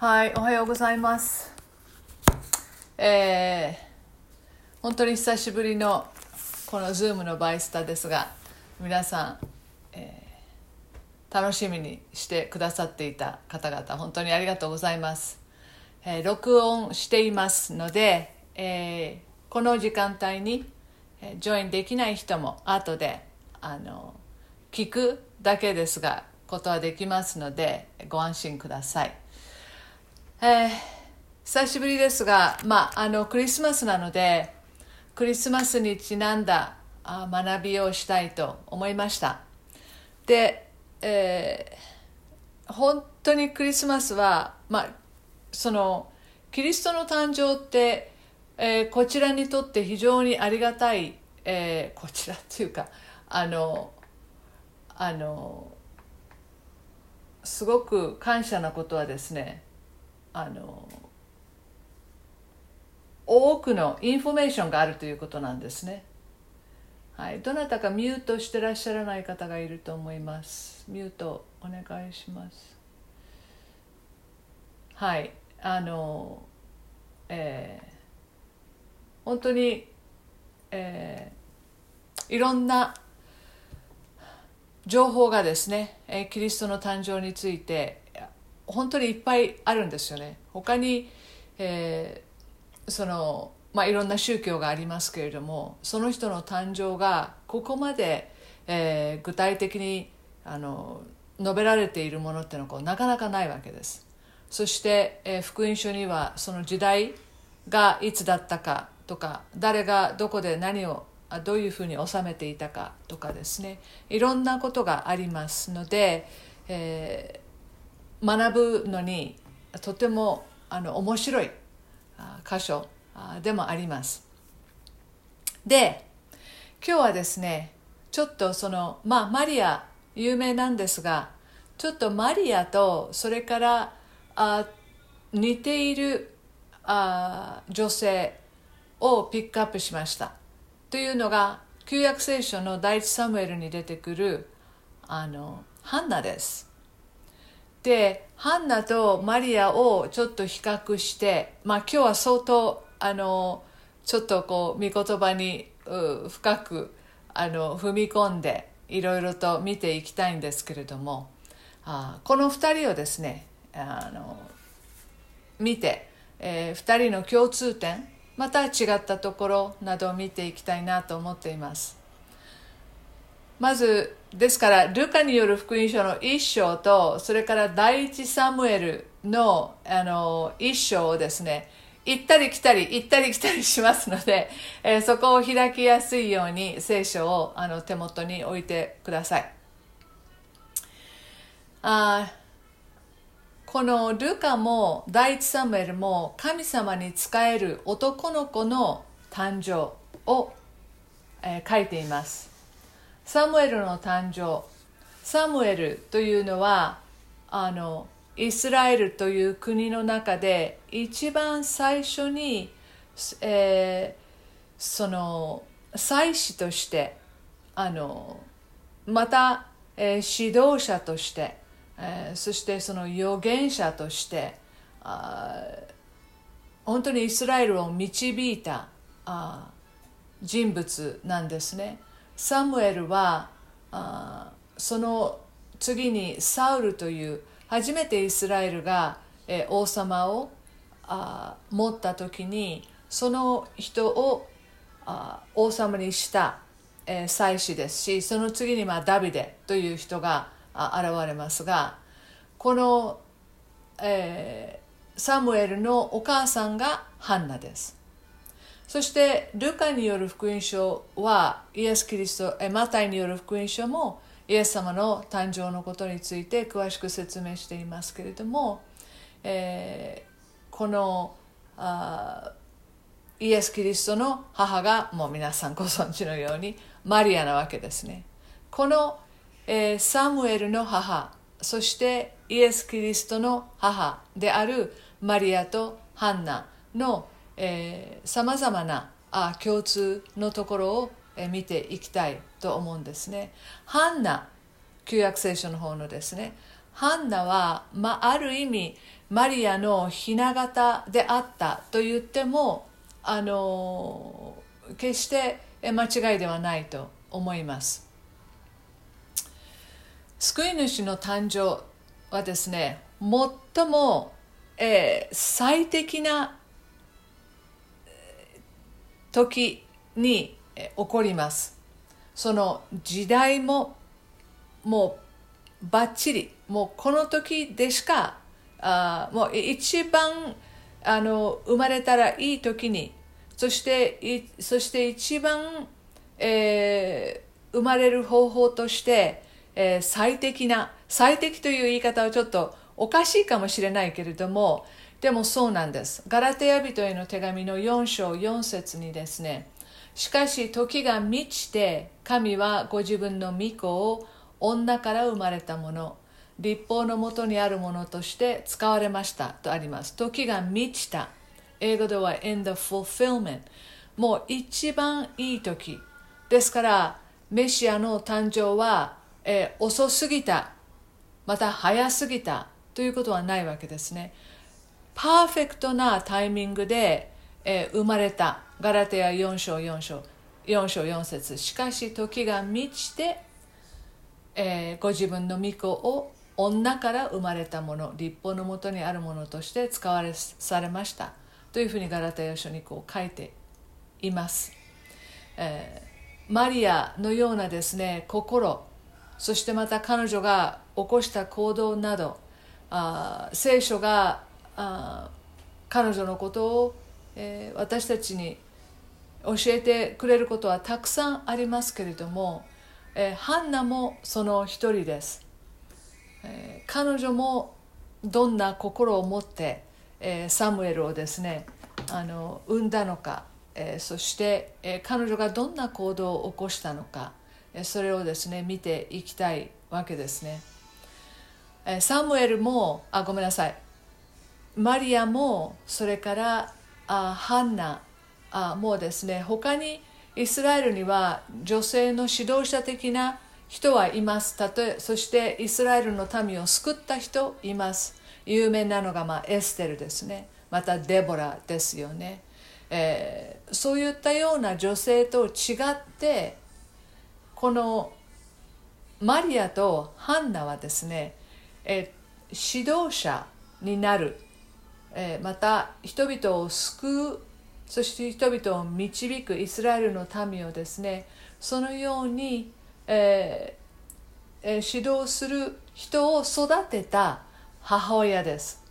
はい、おはようございます。えー本当に久しぶりのこの Zoom のバイスタですが、皆さん、えー楽しみにしてくださっていた方々、本当にありがとうございます。えー録音していますので、えーこの時間帯に、えージョインできない人も後であの聞くだけですがことはできますのでご安心ください。えー久しぶりですが、まあ、あのクリスマスなのでクリスマスにちなんだあ学びをしたいと思いました。で、えー本当にクリスマスは、まあ、そのキリストの誕生って、えーこちらにとって非常にありがたい、えーこちらっていうかあのあのすごく感謝なことはですねあの多くのインフォメーションがあるということなんですね。はい、どなたかミュートしてらっしゃらない方がいると思います。ミュートお願いします。はい、あの、えー本当に、えーいろんな情報がですね、えキリストの誕生について本当にいっぱいあるんですよね。他に、えーそのまあ、いろんな宗教がありますけれどもその人の誕生がここまで、えー具体的にあの述べられているものっていうのはこうなかなかないわけですそして、えー福音書にはその時代がいつだったかとか誰がどこで何をどういうふうに収めていたかとかですねいろんなことがありますので、え学ぶのにとてもあの面白い箇所でもあります。で今日はですねちょっとそのまあマリア有名なんですがちょっとマリアとそれからあ似ているあ女性をピックアップしました。というのが旧約聖書の第一サムエルに出てくるあのハンナです。でハンナとマリアをちょっと比較してまあ今日は相当あのちょっとこう御言葉にう深くあの踏み込んでいろいろと見ていきたいんですけれどもあこの2人をですねあの見て、え2人の共通点また違ったところなどを見ていきたいなと思っています。まずですからルカによる福音書の一章とそれから第一サムエルのあの一章をですね行ったり来たり行ったり来たりしますので、えーそこを開きやすいように聖書をあの手元に置いてください。あこのルカも第一サムエルも神様に仕える男の子の誕生を、えー書いています。サムエルの誕生。サムエルというのはあのイスラエルという国の中で一番最初に、えーその祭司としてあのまた、えー指導者として、えーそしてその預言者としてあ本当にイスラエルを導いたあ人物なんですね。サムエルはあその次にサウルという初めてイスラエルが、え王様をあ持った時にその人をあ王様にした、えー祭司ですしその次に、まあ、ダビデという人があ現れますがこの、えーサムエルのお母さんがハンナです。そしてルカによる福音書はイエス・キリストえマタイによる福音書もイエス様の誕生のことについて詳しく説明していますけれども、えーこのあイエス・キリストの母がもう皆さんご存知のようにマリアなわけですね。この、えーサムエルの母そしてイエス・キリストの母であるマリアとハンナのさまざまなあ共通のところを、えー見ていきたいと思うんですね。ハンナ旧約聖書の方のですね。ハンナは、まあ、ある意味マリアのひな形であったと言ってもあの決して間違いではないと思います。救い主の誕生はですね最も、えー、最適な時に起こります。その時代ももうばっちりもうこの時でしかあもう一番あの生まれたらいい時にそしてそして一番、えー、生まれる方法として、えー、最適な最適という言い方はちょっとおかしいかもしれないけれどもでもそうなんです。ガラテヤ人への手紙の4章4節にですねしかし時が満ちて神はご自分の御子を女から生まれたもの立法のもとにあるものとして使われましたとあります。時が満ちた。英語では in the fulfillment もう一番いい時。ですからメシアの誕生は、えー、遅すぎた。また早すぎた。ということはないわけですね。パーフェクトなタイミングで、えー、生まれた。ガラテヤ4章4章。4章4節。しかし時が満ちて、えー、ご自分の御子を女から生まれたもの。立法のもとにあるものとして使われされました。というふうにガラテヤ書にこう書いています、えー、マリアのようなですね心。そしてまた彼女が起こした行動などあ聖書があ彼女のことを、えー、私たちに教えてくれることはたくさんありますけれども、えー、ハンナもその一人です、えー、彼女もどんな心を持って、えー、サムエルをですねあの産んだのか、え、そして、え、彼女がどんな行動を起こしたのか、え、それをですね見ていきたいわけですね、え、サムエルもあごめんなさい。マリアもそれからあハンナあもうですね他にイスラエルには女性の指導者的な人はいます。たとえそしてイスラエルの民を救った人います。有名なのが、まあ、エステルですね。またデボラですよね、えー、そういったような女性と違ってこのマリアとハンナはですね、えー、指導者になる、え、また人々を救うそして人々を導くイスラエルの民をですねそのように、ええ、指導する人を育てた母親です、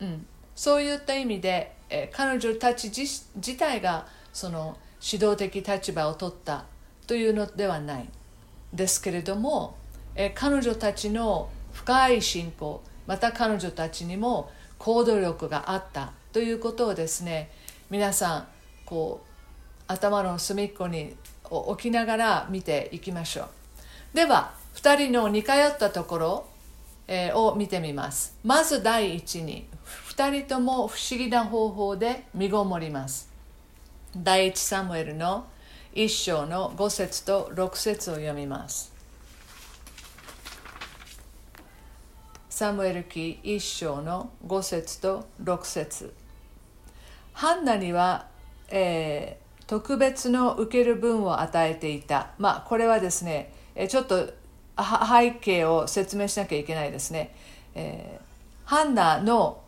うん、そういった意味で、え、彼女たち自自体がその指導的立場を取ったというのではない。ですけれども、え、彼女たちの深い信仰また彼女たちにも行動力があったということをですね皆さんこう頭の隅っこに置きながら見ていきましょう。では2人の似通ったところ、え、を見てみます。まず第一に2人とも不思議な方法で身ごもります。第一サムエルの1章の5節と6節を読みます。サムエル記1章の5節と6節ハンナには、えー、特別の受ける分を与えていた。まあ、これはですね、ちょっと背景を説明しなきゃいけないですね。えー、ハンナの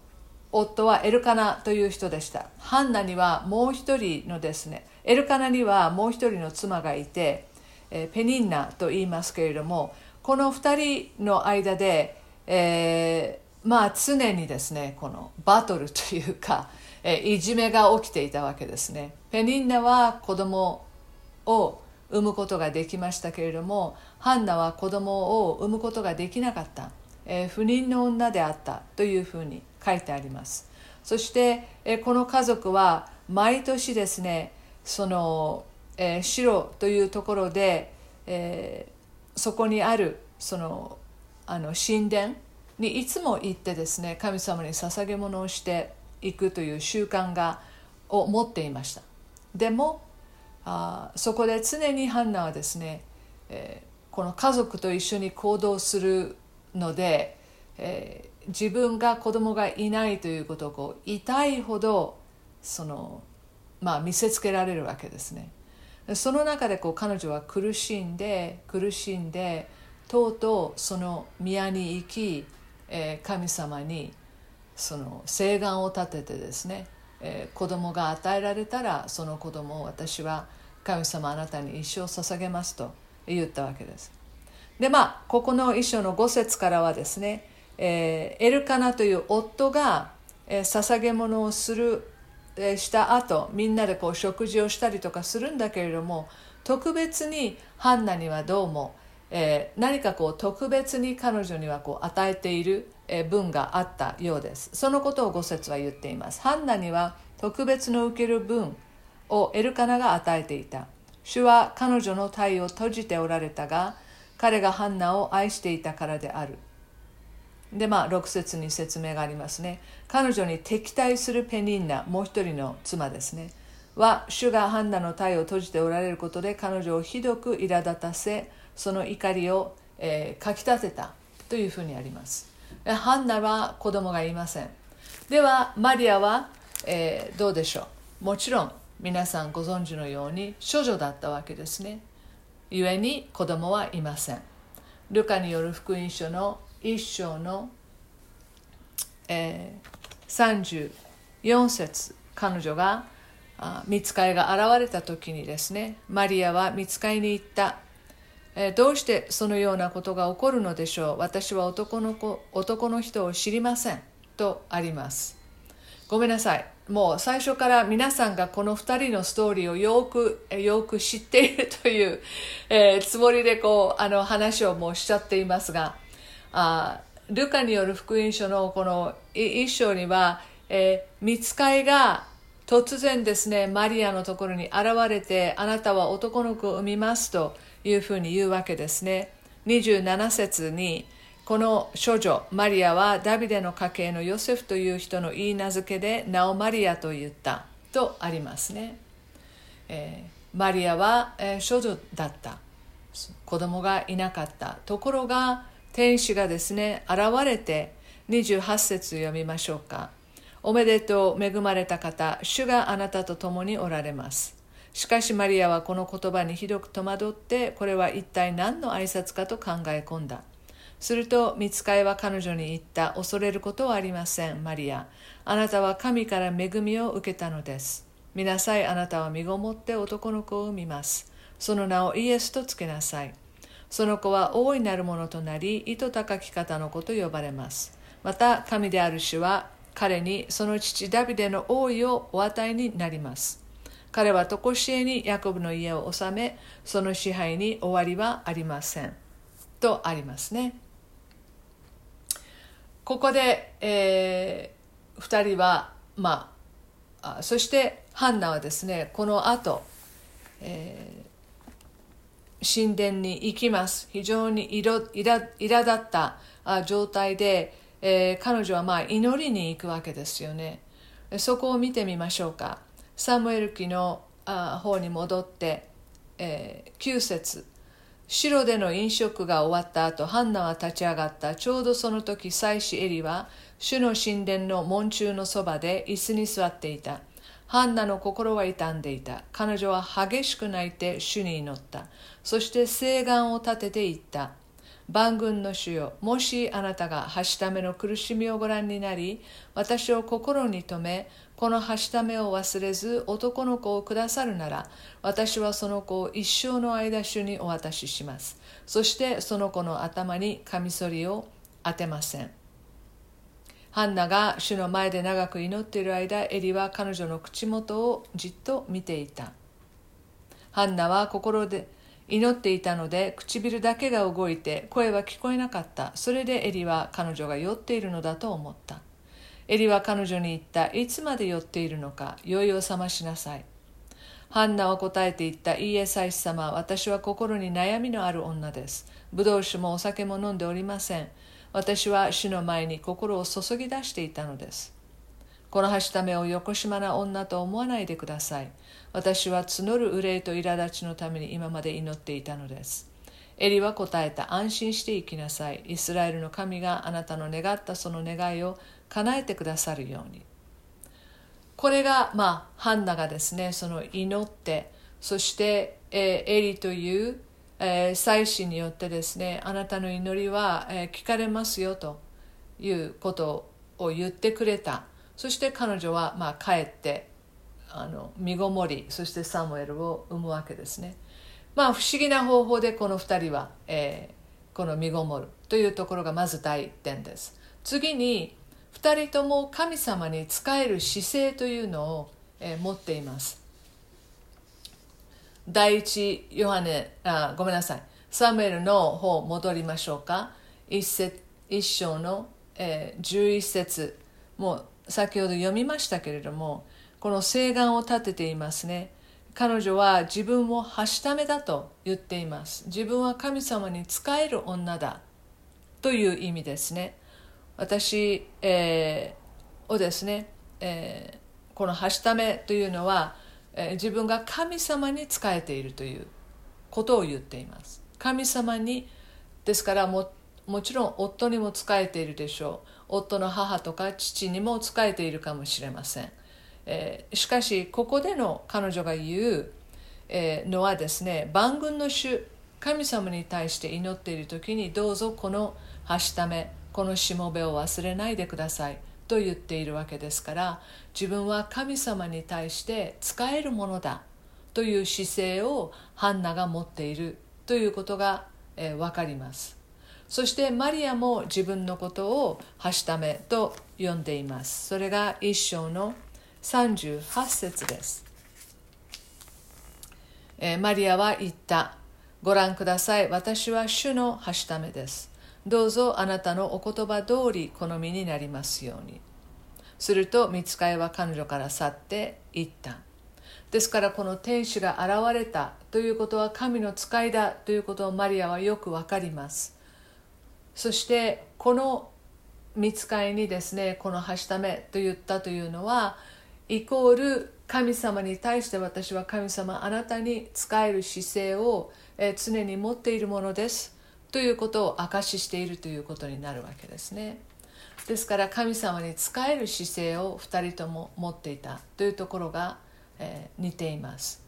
夫はエルカナという人でした。ハンナにはもう一人のですね、エルカナにはもう一人の妻がいて、えー、ペニンナと言いますけれども、この二人の間で、えー、まあ常にですね、このバトルというか、えいじめが起きていたわけですね。ペニンナは子供を産むことができましたけれどもハンナは子供を産むことができなかった、えー、不妊の女であったというふうに書いてあります。そして、えー、この家族は毎年ですねその、えー、城というところで、えー、そこにあるそのあの神殿にいつも行ってですね神様に捧げ物をして行くという習慣がを持っていました。でもあそこで常にハンナはですね、えー、この家族と一緒に行動するので、え自分が子供がいないということをこう痛いほどその、まあ、見せつけられるわけですね。その中でこう彼女は苦しんで苦しんでとうとうその宮に行き、えー、神様にその誓願を立ててですね、えー、子供が与えられたらその子供を私は神様あなたに一生捧げますと言ったわけです。でまあここの一章の5節からはですね、えー、エルカナという夫が、えー、捧げ物をする、えー、した後みんなでこう食事をしたりとかするんだけれども特別にハンナにはどうも、えー、何かこう特別に彼女にはこう与えている文があったようです。そのことを五節は言っています。ハンナには特別の受ける分をエルカナが与えていた。主は彼女の体を閉じておられたが彼がハンナを愛していたからである。でまあ6節に説明がありますね。彼女に敵対するペニンナもう一人の妻ですね。は主がハンナの体を閉じておられることで彼女をひどく苛立たせその怒りを、えー、かきたてたというふうにあります。ハンナは子供がいません。ではマリアは、えー、どうでしょう？もちろん皆さんご存知のように処女だったわけですね。故に子供はいません。ルカによる福音書の一章の、えー、34節彼女が見つかいが現れた時にですねマリアは見つかいに行った。えー、どうしてそのようなことが起こるのでしょう？私は男の子男の人を知りませんとあります。ごめんなさい。もう最初から皆さんがこの2人のストーリーをよくよく知っているという、えー、つもりでこうあの話をもうしちゃっていますがあルカによる福音書のこの一章には、えー、見つかいが突然ですねマリアのところに現れてあなたは男の子を産みますというふうに言うわけですね。27節にこの少女マリアはダビデの家系のヨセフという人の言い名付けで名をマリアと言ったとありますね。えー、マリアは、えー、少女だった子供がいなかったところが天使がですね現れて28節読みましょうか。おめでとう恵まれた方主があなたと共におられます。しかしマリアはこの言葉にひどく戸惑ってこれは一体何の挨拶かと考え込んだ。すると見つかいは彼女に言った。恐れることはありませんマリア。あなたは神から恵みを受けたのです。見なさいあなたは身ごもって男の子を産みます。その名をイエスとつけなさい。その子は大いなるものとなり糸高き方の子と呼ばれます。また神である主は彼にその父ダビデの王位をお与えになります。彼は常しえにヤコブの家を治めその支配に終わりはありません。とありますね。ここで、えー、2人はまあそしてハンナはですねこの後、えー、神殿に行きます。非常にいら苛立った状態で、えー、彼女はまあ祈りに行くわけですよね。そこを見てみましょうか。サムエル記の方に戻って、えー、9節。城での飲食が終わった後ハンナは立ち上がった。ちょうどその時妻子エリは主の神殿の門中のそばで椅子に座っていた。ハンナの心は傷んでいた。彼女は激しく泣いて主に祈った。そして誓願を立てて言った。万軍の主よもしあなたがはしための苦しみをご覧になり私を心に留めこのはしためを忘れず男の子をくださるなら私はその子を一生の間主にお渡しします。そしてその子の頭にカミソリを当てません。ハンナが主の前で長く祈っている間エリは彼女の口元をじっと見ていた。ハンナは心で祈っていたので唇だけが動いて声は聞こえなかった。それでエリは彼女が酔っているのだと思った。エリは彼女に言った。いつまで酔っているのか、酔いを覚ましなさい。ハンナは答えて言った。いいえ、祭司様、私は心に悩みのある女です。ブドウ酒もお酒も飲んでおりません。私は主の前に心を注ぎ出していたのです。このはしためをよこしまな女と思わないでください。私は募る憂いと苛立ちのために今まで祈っていたのです。エリは答えた安心して生きなさいイスラエルの神があなたの願ったその願いを叶えてくださるように。これがまあハンナがですねその祈ってそして、えー、エリという、えー、祭司によってですねあなたの祈りは、えー、聞かれますよということを言ってくれた。そして彼女はまあ帰ってあの身ごもりそしてサムエルを産むわけですね。まあ不思議な方法でこの2人は、えー、この身ごもるというところがまず第一点です。次に2人とも神様に仕える姿勢というのを、えー、持っています。第一ヨハネあごめんなさい。サムエルの方戻りましょうか。一節一章の、えー、11節。もう先ほど読みましたけれどもこの請願を立てていますね。彼女は自分をはしためだと言っています。自分は神様に仕える女だという意味ですね。私、えー、をですね、えー、このはしためというのは、えー、自分が神様に仕えているということを言っています。神様にですからももちろん夫にも仕えているでしょう。夫の母とか父にも仕えているかもしれません。えー、しかしここでの彼女が言う、えー、のはですね万軍の主神様に対して祈っている時にどうぞこのはしためこのしもべを忘れないでください。と言っているわけですから自分は神様に対して使えるものだという姿勢をハンナが持っているということが、えー、分かります。そしてマリアも自分のことをはしためと呼んでいます。それが一章の38節です、えー、マリアは言った。ご覧ください。私は主のはしためです。どうぞあなたのお言葉通り好みになりますように。すると見つかいは彼女から去っていったですからこの天使が現れたということは神の使いだということをマリアはよくわかります。そしてこの見つかいにですねこのはしためと言ったというのはイコール神様に対して私は神様あなたに仕える姿勢を、常に持っているものです。ということを証ししているということになるわけですね。ですから神様に仕える姿勢を2人とも持っていたというところが、えー、似ています。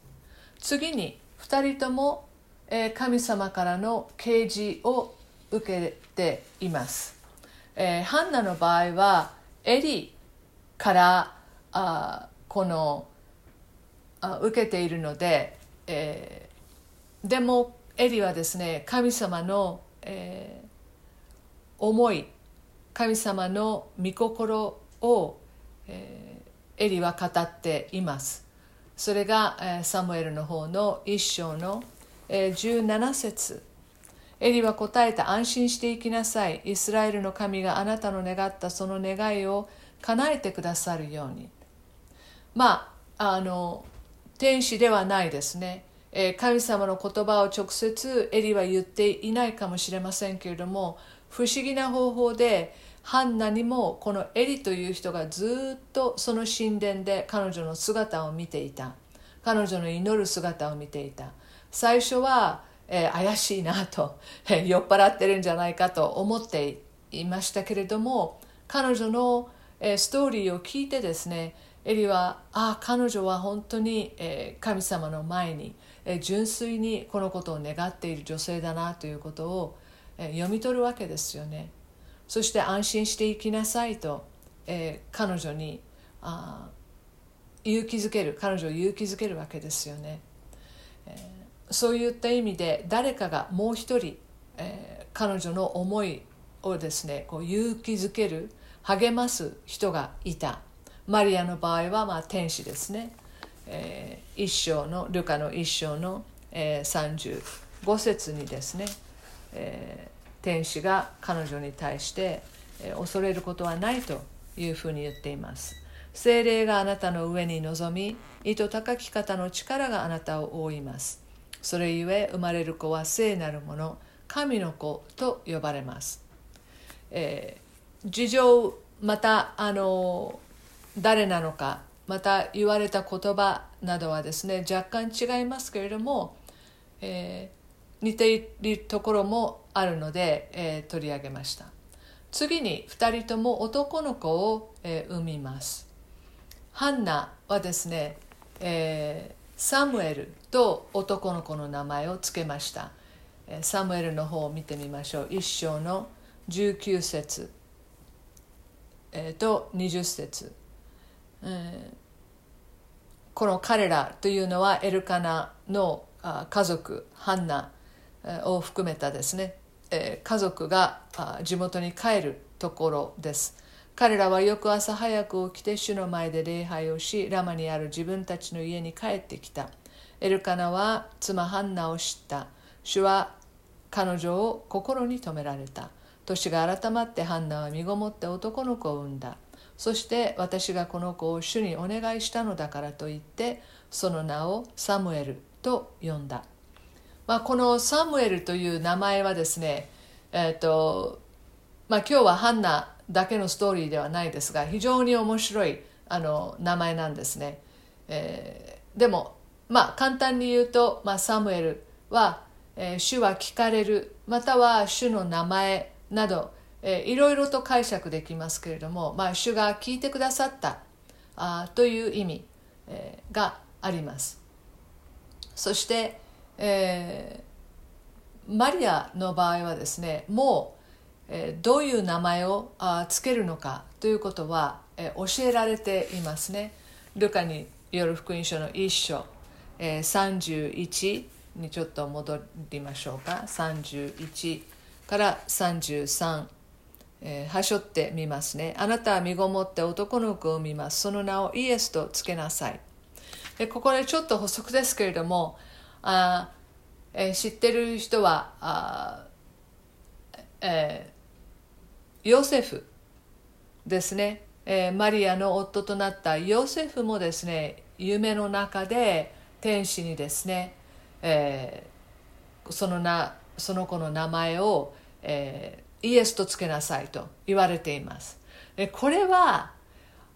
次に2人とも、えー、神様からの啓示を受けています、えー、ハンナの場合はエリからあこのあ受けているので、えー、でもエリはですね神様の、えー、思い神様の御心を、えー、エリは語っています。それが、えー、サムエルの方の一章の、えー、17節。エリは答えた安心していきなさい。イスラエルの神があなたの願ったその願いを叶えてくださるように。まああの天使ではないですね、え、神様の言葉を直接エリは言っていないかもしれませんけれども不思議な方法でハンナにもこのエリという人がずっとその神殿で彼女の姿を見ていた。彼女の祈る姿を見ていた。最初は、えー、怪しいなと、え、酔っ払ってるんじゃないかと思っていましたけれども彼女の、えー、ストーリーを聞いてですねエリはああ彼女は本当に、え、神様の前に、純粋にこのことを願っている女性だなということを、読み取るわけですよね。そして安心していきなさいと、彼女に勇気づける彼女を勇気づけるわけですよね、そういった意味で誰かがもう一人、彼女の思いをですねこう勇気づける励ます人がいた。マリアの場合はまあ天使ですね、え、一章のルカの一章の、えー、35節にですね、え、天使が彼女に対して、え、恐れることはないというふうに言っています。精霊があなたの上に臨み糸高き方の力があなたを覆います。それゆえ生まれる子は聖なるもの神の子と呼ばれます、えー、事情またあの誰なのかまた言われた言葉などはですね若干違いますけれども、えー、似ているところもあるので、えー、取り上げました。次に2人とも男の子を、えー、産みます。ハンナはですね、えー、サムエルと男の子の名前を付けました。サムエルの方を見てみましょう。一章の19節、えー、と20節、えー、この彼らというのはエルカナの家族ハンナを含めたですね。家族が地元に帰るところです。彼らは翌朝早く起きて主の前で礼拝をしラマにある自分たちの家に帰ってきた。エルカナは妻ハンナを知った。主は彼女を心に留められた。年が改まってハンナは身ごもって男の子を産んだ。そして私がこの子を主にお願いしたのだからと言ってその名をサムエルと呼んだ、まあ、このサムエルという名前はですねえ、ー、とまあ今日はハンナだけのストーリーではないですが非常に面白いあの名前なんですね、えー、でもまあ簡単に言うと、まあ、サムエルは、えー、主は聞かれるまたは主の名前など、えー、いろいろと解釈できますけれども、まあ、主が聞いてくださったあという意味、えー、がありますそして、えー、マリアの場合はですねもうえどういう名前をあつけるのかということは、え教えられていますね。ルカによる福音書の一章、え31にちょっと戻りましょうか31から33、えー、はしょってみますね。あなたは身ごもって男の子を産みます。その名をイエスとつけなさい。でここでちょっと補足ですけれどもあ、えー、知ってる人はあ、えーヨセフですね、えー、マリアの夫となったヨセフもですね夢の中で天使にですね、えー、そのなその子の名前を、えー、イエスとつけなさいと言われています。でこれは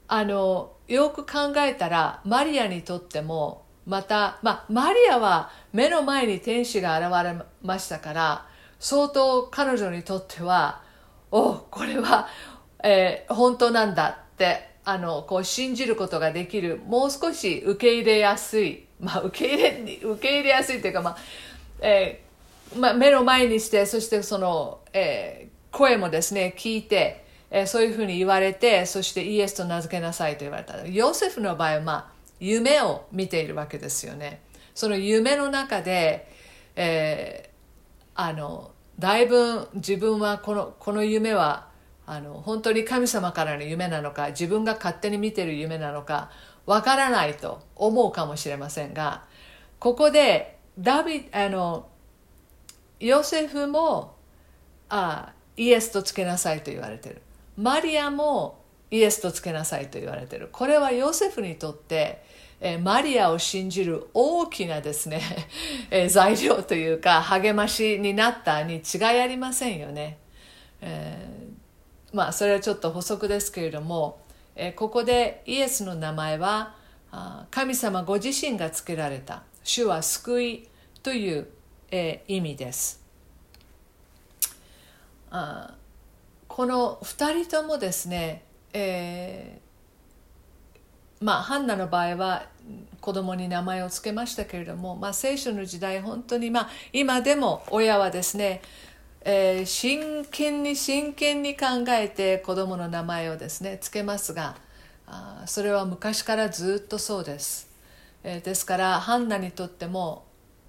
あのよく考えたらマリアにとってもまた、まあ、マリアは目の前に天使が現れましたから相当彼女にとってはおこれは、えー、本当なんだってあのこう信じることができるもう少し受け入れやすい、まあ、受け入れ受け入れやすいというか、まあえーまあ、目の前にしてそしてその、えー、声もですね聞いて、えー、そういうふうに言われてそしてイエスと名付けなさいと言われた。ヨセフの場合は、まあ、夢を見ているわけですよね。その夢の中で、えー、あのだいぶ自分はこのこの夢はあの本当に神様からの夢なのか自分が勝手に見てる夢なのかわからないと思うかもしれませんがここでダビあのヨセフもあイエスとつけなさいと言われてるマリアもイエスとつけなさいと言われてるこれはヨセフにとってえマリアを信じる大きなですね、え材料というか励ましになったに違いありませんよね。えー、まあそれはちょっと補足ですけれども、えここでイエスの名前は神様ご自身が付けられた主は救いという、え意味です。あこの2人ともですね、えーまあ、ハンナの場合は子供に名前を付けましたけれども、まあ、聖書の時代本当に、まあ、今でも親はですね、えー、真剣に真剣に考えて子供の名前をですね付けますがあそれは昔からずっとそうです、え、ですからハンナにとっても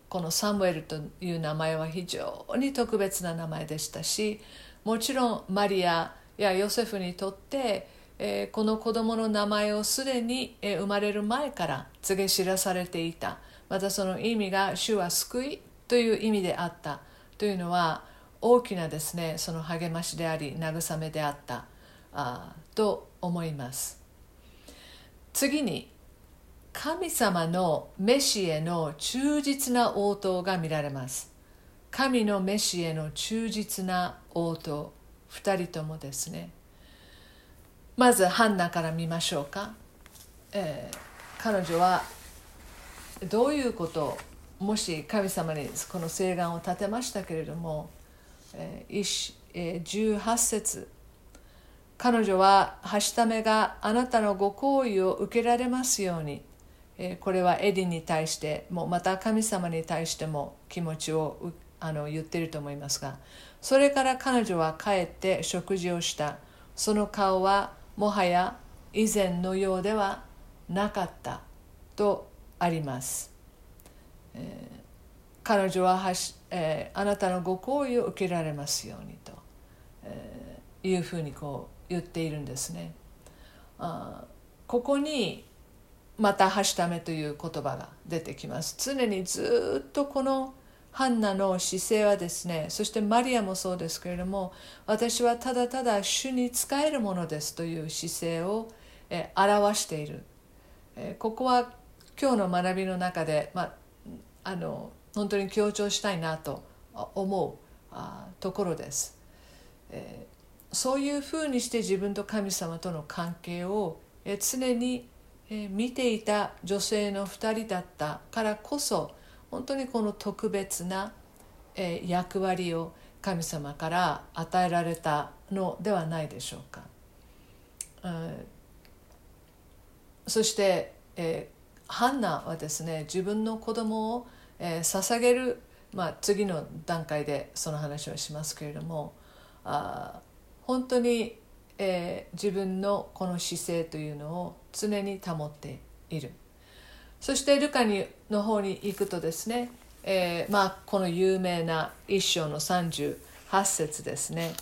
このサムエルという名前は非常に特別な名前でしたしもちろんマリアやヨセフにとってえー、この子供の名前をすでに、えー、生まれる前から告げ知らされていた。またその意味が「主は救い」という意味であった。というのは大きなですねその励ましであり慰めであった。あと思います。次に神様のメシへの忠実な応答が見られます。神のメシへの忠実な応答2人ともですね。まずハンナから見ましょうか、えー、彼女はどういうこともし神様にこの誓願を立てましたけれども、えーえー、18節。彼女ははしためがあなたのご好意を受けられますように、え、これはエディに対してもまた神様に対しても気持ちをあの言ってると思いますがそれから彼女は帰って食事をした。その顔はもはや以前のようではなかったとあります、えー、彼女ははし、えー、あなたのご好意を受けられますようにと、えー、いうふうにこう言っているんですね。あここにまた「はしため」という言葉が出てきます。常にずっとこのハンナの姿勢はですねそしてマリアもそうですけれども私はただただ主に仕えるものですという姿勢を、え表している、えここは今日の学びの中で、まあ、あの本当に強調したいなと思うところです、えそういうふうにして自分と神様との関係を、え常に、え見ていた女性の2人だったからこそ本当にこの特別な、え役割を神様から与えられたのではないでしょうか。そして、え、ハンナはですね自分の子供を、えー、捧げる、まあ、次の段階でその話をしますけれどもあ本当に、えー、自分のこの姿勢というのを常に保っている。そしてルカにの方に行くとですね、えー、まあこの有名な一章の38節ですね、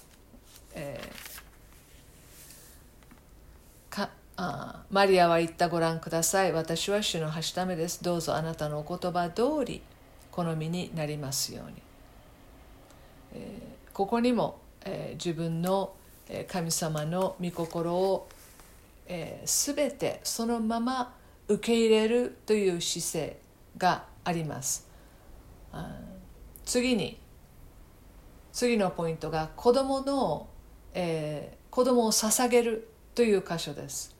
えー、かあマリアは言ったご覧ください。私は主のはしためです。どうぞあなたのお言葉通り好みになりますように、えー、ここにも、え、自分の神様の御心を、えー、全てそのまま受け入れるという姿勢があります。次に次のポイントが子供の、えー、子供を捧げるという箇所です、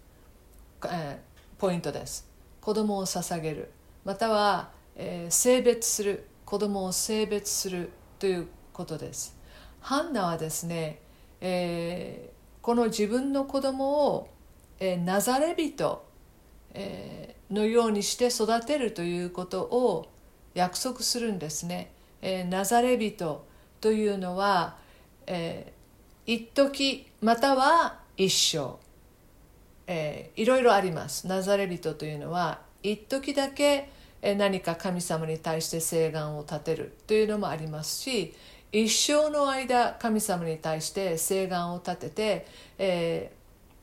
えー、ポイントです。子供を捧げる。または、えー、性別する。子供を性別するということです。ハンナはですね、えー、この自分の子供を、えー、ナザレ人えー、のようにして育てるということを約束するんですね。えー、ナザレ人というのは、えー、一時または一生、えー、いろいろあります。ナザレ人というのは一時だけ何か神様に対して誓願を立てるというのもありますし一生の間神様に対して誓願を立てて、え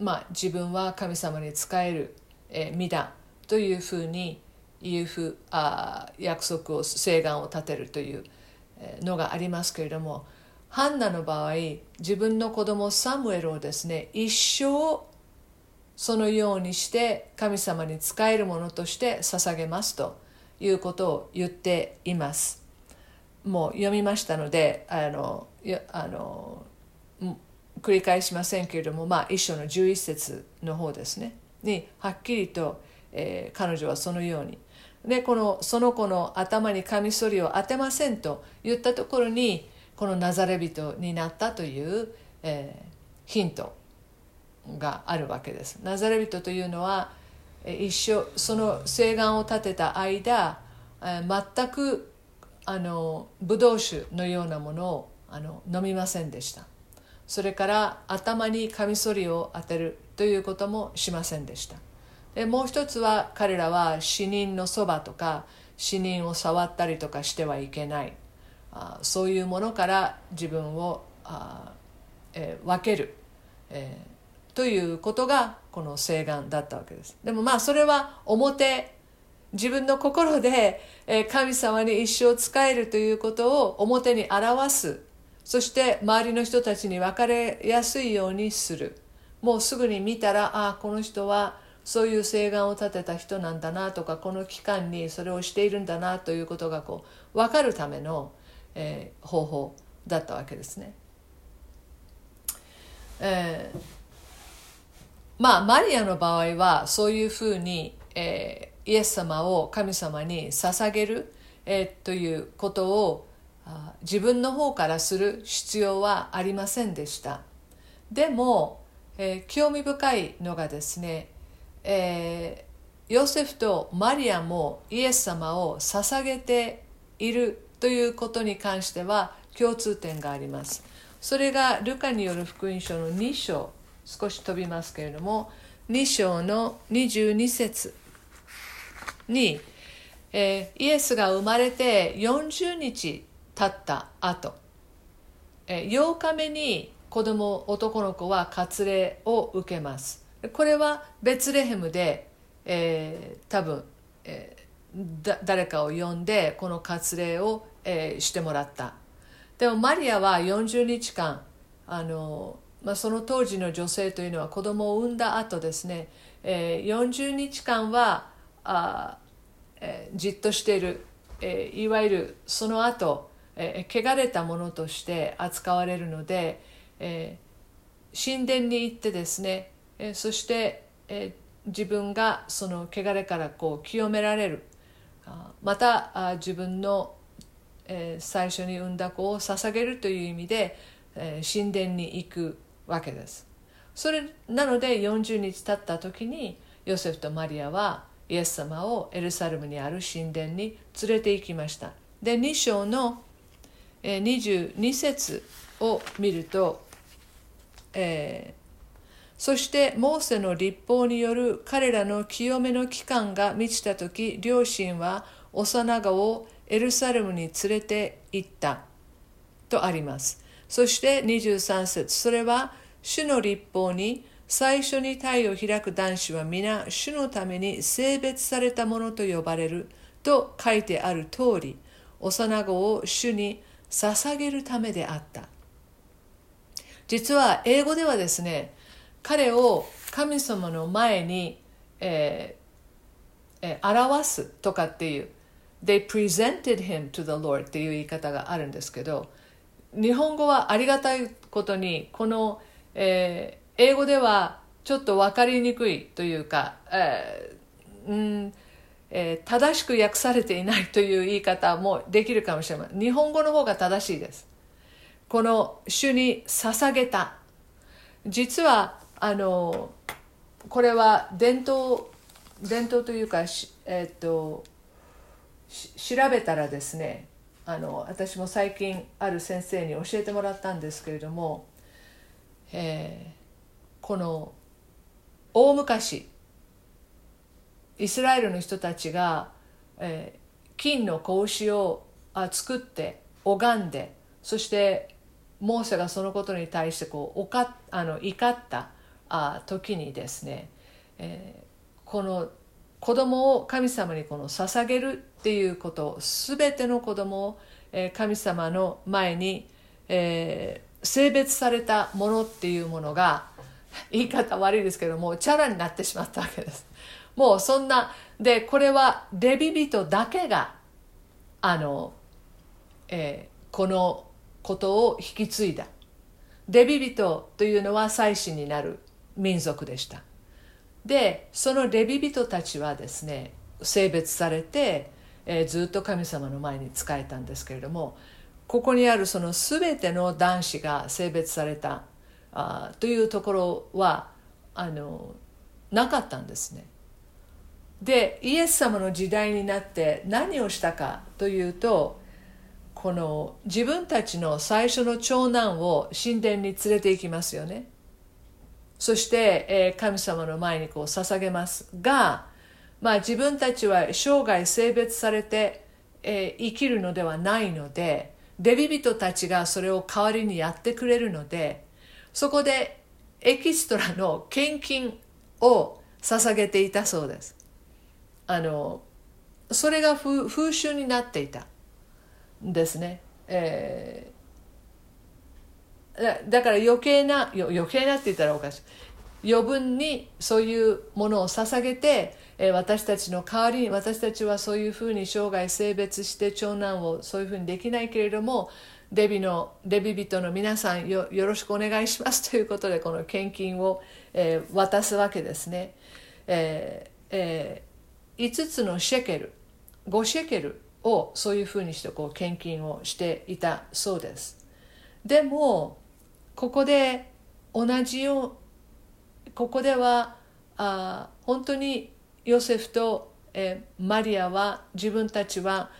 ーまあ、自分は神様に仕えるえー、身だというふうにいうふあ約束を請願を立てるというのがありますけれどもハンナの場合自分の子供サムエルをですね一生そのようにして神様に仕えるものとして捧げますということを言っています。もう読みましたのであのあの繰り返しませんけれどもまあ一章の11節の方ですねにはっきりと、えー、彼女はそのようにでこのその子の頭にカミソリを当てませんと言ったところにこのナザレ人になったという、えー、ヒントがあるわけです。ナザレ人というのは一生その誓願を立てた間全くあのブドウ酒のようなものをあの飲みませんでした。それから頭にカミソリを当てるということもしませんでした。でもう一つは彼らは死人のそばとか死人を触ったりとかしてはいけない。あそういうものから自分をあ、えー、分ける、えー、ということがこの誓願だったわけです。でもまあそれは表自分の心で神様に一生仕えるということを表に表すそして周りの人たちに分かれやすいようにするもうすぐに見たらああこの人はそういう誓願を立てた人なんだなとかこの期間にそれをしているんだなということがこう分かるための、えー、方法だったわけですね。えー、まあマリアの場合はそういうふうに、えー、イエス様を神様に捧げる、えー、ということを自分の方からする必要はありませんでした。でも、えー、興味深いのがですね、えー、ヨセフとマリアもイエス様を捧げているということに関しては共通点があります。それがルカによる福音書の2章少し飛びますけれども2章の22節。に、えー、イエスが生まれて40日経った後、えー、8日目に子供男の子は割礼を受けます。これはベツレヘムで、えー、多分、えー、誰かを呼んでこの割礼を、えー、してもらった。でもマリアは40日間あの、まあ、その当時の女性というのは子供を産んだ後ですね、えー、40日間はあ、えー、じっとしている、えー、いわゆるその後、えー、汚れたものとして扱われるので、えー、神殿に行ってですね、えー、そして、えー、自分がその汚れからこう清められる。あまたあ自分の、えー、最初に産んだ子を捧げるという意味で、えー、神殿に行くわけです。それなので40日経った時にヨセフとマリアはイエス様をエルサレムにある神殿に連れて行きました。で2章の22節を見ると、えー、そしてモーセの立法による彼らの清めの期間が満ちた時両親は幼子をエルサレムに連れて行った。とあります。そして23節。それは主の立法に最初に体を開く男子は皆主のために性別されたものと呼ばれると書いてある通り幼子を主に捧げるためであった。実は英語ではですね彼を神様の前に、えーえー、表すとかっていう They presented him to the Lord っていう言い方があるんですけど日本語はありがたいことにこの、えー、英語ではちょっと分かりにくいというか、えーうんえー、正しく訳されていないという言い方もできるかもしれません。日本語の方が正しいです。この主に捧げた。実はあのこれは伝統伝統というか、えっと調べたらですねあの私も最近ある先生に教えてもらったんですけれども、えー、この大昔イスラエルの人たちが、えー、金の子牛をあ作って拝んでそしてモーセがそのことに対してこうかあの怒ったあ時にですね、えー、この子供を神様にこの捧げるっていうこと全ての子供を、えー、神様の前に、えー、性別されたものっていうものが 言い方悪いですけどもチャラになってしまったわけです。もうそんなでこれはレビ人だけがあの、えー、このことを引き継いだレビ人というのは祭司になる民族でしたでそのレビ人たちはですね性別されて、えー、ずっと神様の前に仕えたんですけれどもここにあるその全ての男子が性別されたあというところはあのなかったんですね。でイエス様の時代になって何をしたかというとこの自分たちの最初の長男を神殿に連れて行きますよね。そして、え、神様の前にこう捧げますが、まあ、自分たちは生涯性別されて、え、生きるのではないのでレビ人たちがそれを代わりにやってくれるのでそこでエキストラの献金を捧げていたそうです。あのそれが風習になっていたですね、えー、だから余計な余計なって言ったらおかしい。余分にそういうものを捧げて、えー、私たちの代わりに私たちはそういうふうに生涯性別して長男をそういうふうにできないけれどもデビのデビ人の皆さんよよろしくお願いします ということでこの献金を、えー、渡すわけですね、えーえー、5つのシェケル5シェケルをそういうふうにしてこう献金をしていたそうです。でもここで同じようここではあ本当にヨセフと、えー、マリアは自分たちは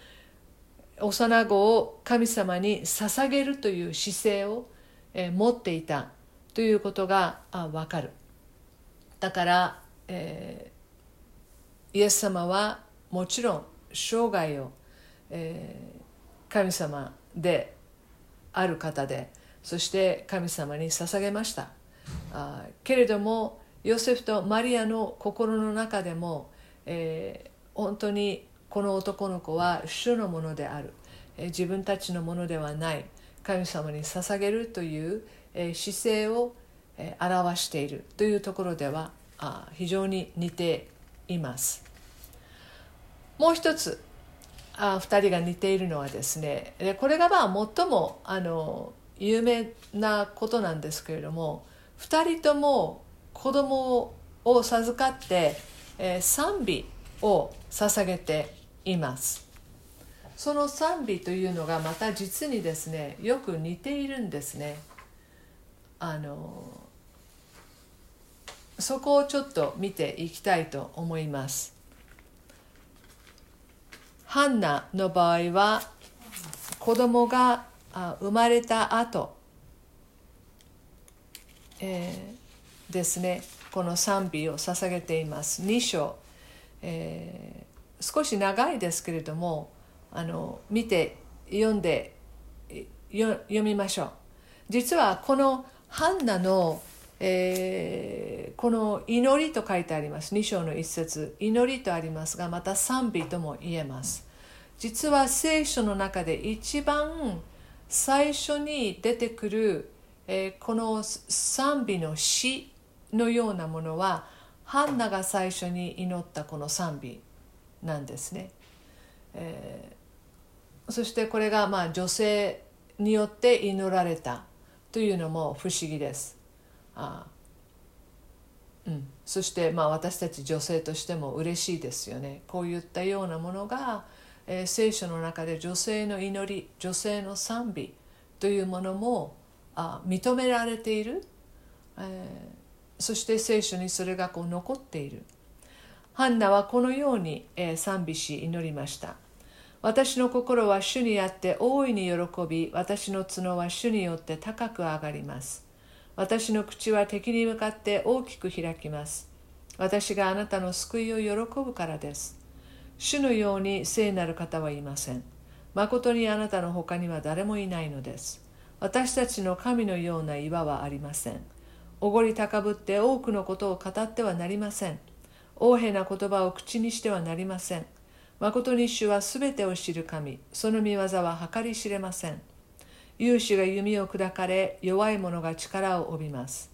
幼子を神様に捧げるという姿勢を、持っていたということがあ分かる。だから、えー、イエス様はもちろん生涯を、えー、神様である方でそして神様に捧げました。あけれどもヨセフとマリアの心の中でも、えー、本当にこの男の子は主のものである、自分たちのものではない。神様に捧げるという、姿勢を、表している。というところでは非常に似ています。もう一つあ2人が似ているのはですねでこれがまあ最もあの有名なことなんですけれども2人とも子供を授かって、え、賛美を捧げています。その賛美というのがまた実にですねよく似ているんですね。あのそこをちょっと見ていきたいと思います。ハンナの場合は子供が生まれた後、えー、ですねこの賛美を捧げています。2章、えー、少し長いですけれどもあの見て読んで読みましょう。実はこのハンナの、えー、この祈りと書いてあります。2章の一節。祈りとありますがまた賛美とも言えます。実は聖書の中で一番最初に出てくる、えー、この賛美の詩のようなものはハンナが最初に祈ったこの賛美。なんですね。えー、そしてこれがまあ女性によって祈られたというのも不思議です。あうん、そしてまあ私たち女性としても嬉しいですよね。こういったようなものがえー、聖書の中で女性の祈り女性の賛美というものもあ認められている、えー、そして聖書にそれがこう残っているハンナはこのように、賛美し祈りました私の心は主にあって大いに喜び私の角は主によって高く上がります私の口は敵に向かって大きく開きます私があなたの救いを喜ぶからです主のように聖なる方はいません。誠にあなたの他には誰もいないのです。私たちの神のような岩はありません。おごり高ぶって多くのことを語ってはなりません。横柄な言葉を口にしてはなりません。誠に主はすべてを知る神、その見業は計り知れません。勇士が弓を砕かれ、弱い者が力を帯びます。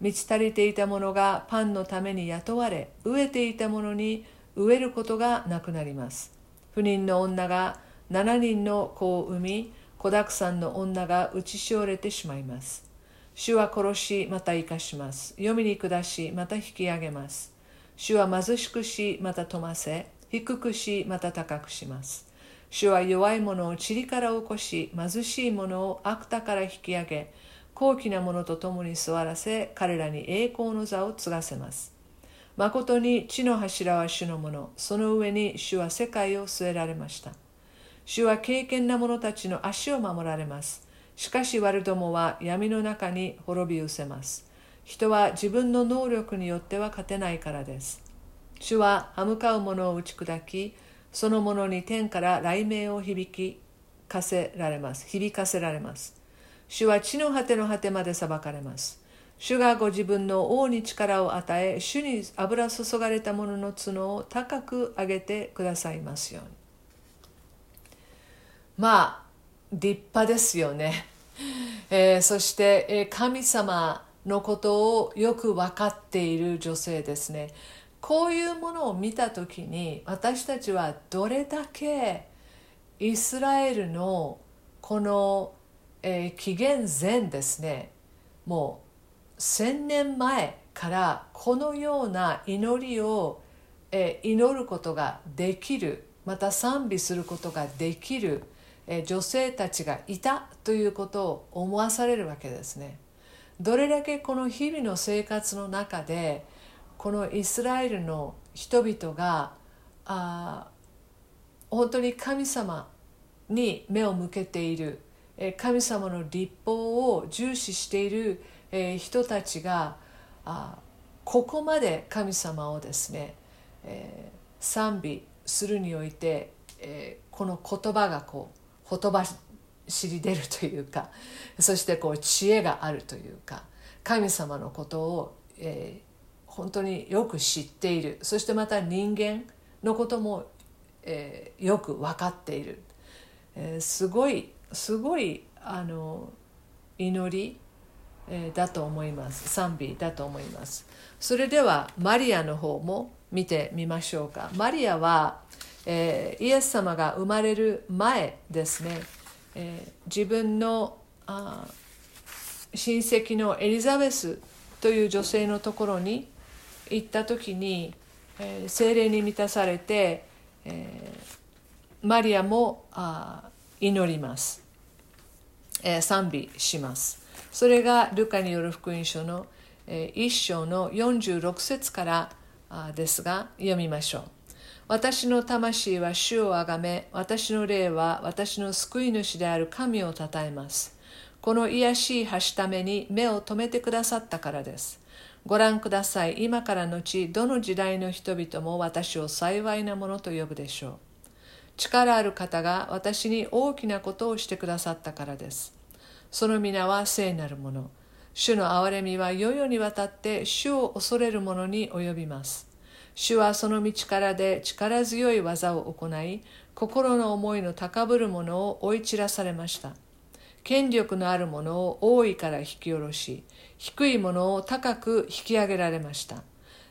満ち足りていた者がパンのために雇われ、飢えていた者に飢えることがなくなります不妊の女が7人の子を産み子だくさんの女が打ちしおれてしまいます主は殺しまた生かします読みに下しまた引き上げます主は貧しくしまた富ませ低くしまた高くします主は弱い者を塵から起こし貧しい者を悪田から引き上げ高貴な者と共に座らせ彼らに栄光の座を継がせます誠に地の柱は主のもの、その上に主は世界を据えられました。主は敬虔な者たちの足を守られます。しかし悪どもは闇の中に滅び失せます。人は自分の能力によっては勝てないからです。主は歯向かう者を打ち砕き、その者に天から雷鳴を響きかせられます。響かせられます。主は地の果ての果てまで裁かれます。主がご自分の王に力を与え、主に油注がれた者の角を高く上げてくださいますように。まあ、立派ですよね。えー、そして、えー、神様のことをよく分かっている女性ですね。こういうものを見た時に私たちはどれだけイスラエルのこの、えー、紀元前ですねもう千年前からこのような祈りを、え祈ることができるまた賛美することができる女性たちがいたということを思わされるわけですね。どれだけこの日々の生活の中でこのイスラエルの人々があ本当に神様に目を向けている神様の立法を重視している人たちがここまで神様をですね賛美するにおいてこの言葉がこうほとばしり出るというかそしてこう知恵があるというか神様のことを、えー、本当によく知っている。そしてまた人間のことも、えー、よく分かっている、えー、すごいすごいあの祈り、え、だと思います。賛美だと思います。それではマリアの方も見てみましょうか。マリアは、えー、イエス様が生まれる前ですね、えー、自分のあ親戚のエリザベスという女性のところに行った時に、えー、精霊に満たされて、えー、マリアもあ祈ります、えー、賛美します。それがルカによる福音書の、えー、1章の46節からあですが読みましょう。私の魂は主をあがめ私の霊は私の救い主である神をたたえます。この癒しい橋ために目を留めてくださったからです。ご覧ください。今から後どの時代の人々も私を幸いなものと呼ぶでしょう。力ある方が私に大きなことをしてくださったからです。その皆は聖なるもの。主の憐れみは世々にわたって主を恐れる者に及びます。主はその道からで力強い技を行い心の思いの高ぶる者を追い散らされました。権力のある者を大いから引き下ろし低いものを高く引き上げられました。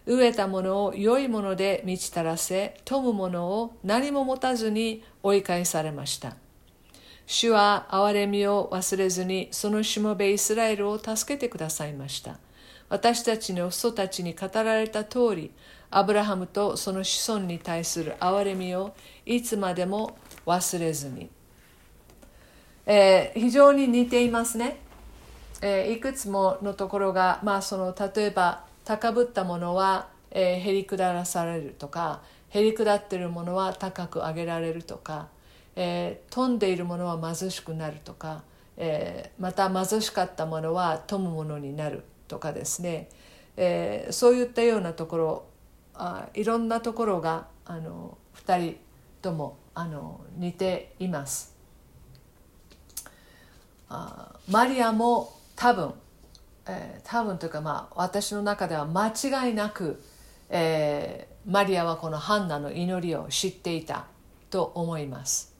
飢えたものを良いもので満ち足らせ富むものを何も持たずに追い返されました。主は憐れみを忘れずにそのしもべイスラエルを助けてくださいました。私たちの父祖たちに語られた通りアブラハムとその子孫に対する憐れみをいつまでも忘れずに、えー、非常に似ていますね、えー、いくつものところが、まあ、その例えば高ぶったものは、えー、へり下らされるとかへり下っているものは高く上げられるとか、えー、飛んでいるものは貧しくなるとか、えー、また貧しかったものは富むものになるとかですね、えー、そういったようなところあいろんなところがあの2人ともあの似ています。あマリアも多分、えー、多分というかまあ私の中では間違いなく、えー、マリアはこのハンナの祈りを知っていたと思います。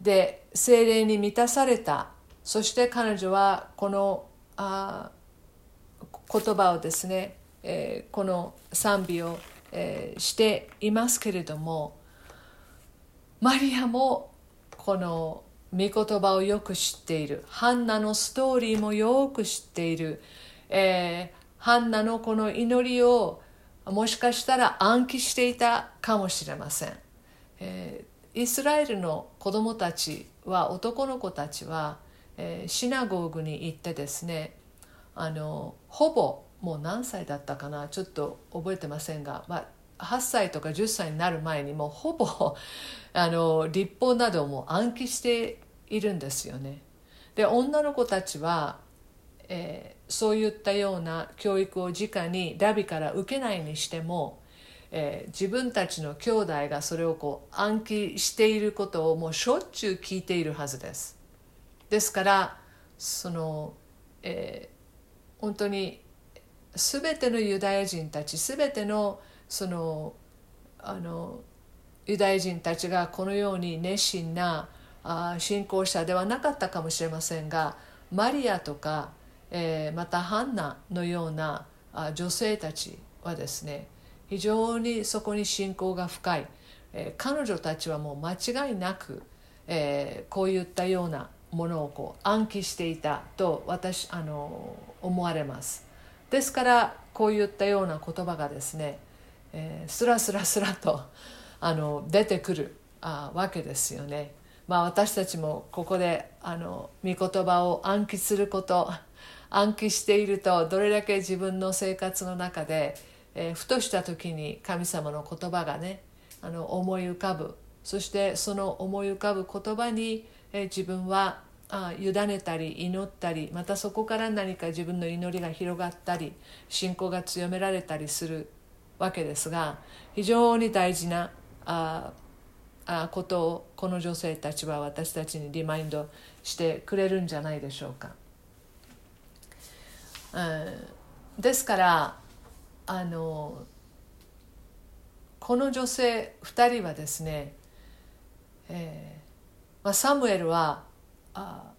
で精霊に満たされたそして彼女はこのあ言葉をですねえー、この賛美を、えー、していますけれどもマリアもこの御言葉をよく知っている。ハンナのストーリーもよく知っている、えー、ハンナのこの祈りをもしかしたら暗記していたかもしれません、えー、イスラエルの子供たちは男の子たちは、えー、シナゴーグに行ってですねあのほぼもう何歳だったかな？ちょっと覚えてませんが、まあ、8歳とか10歳になる前にもうほぼ あの立法なども暗記しているんですよね。で女の子たちは、えー、そういったような教育を直にダビから受けないにしても、えー、自分たちの兄弟がそれをこう暗記していることをもうしょっちゅう聞いているはずです。ですからその、えー、本当に全てのユダヤ人たち全てのそのあのユダヤ人たちがこのように熱心なあ信仰者ではなかったかもしれませんがマリアとか、えー、またハンナのようなあ女性たちはですね非常にそこに信仰が深い、えー、彼女たちはもう間違いなく、えー、こういったようなものをこう暗記していたと私あの思われます。ですからこういったような言葉がですね、えー、スラスラスラとあの出てくる、あわけですよね。まあ、私たちもここであの御言葉を暗記すること暗記しているとどれだけ自分の生活の中で、えー、ふとした時に神様の言葉がねあの思い浮かぶそしてその思い浮かぶ言葉に、えー、自分はあ委ねたり祈ったりまたそこから何か自分の祈りが広がったり信仰が強められたりするわけですが非常に大事なああことをこの女性たちは私たちにリマインドしてくれるんじゃないでしょうか。ですからあのこの女性2人はですね、えーまあ、サムエルは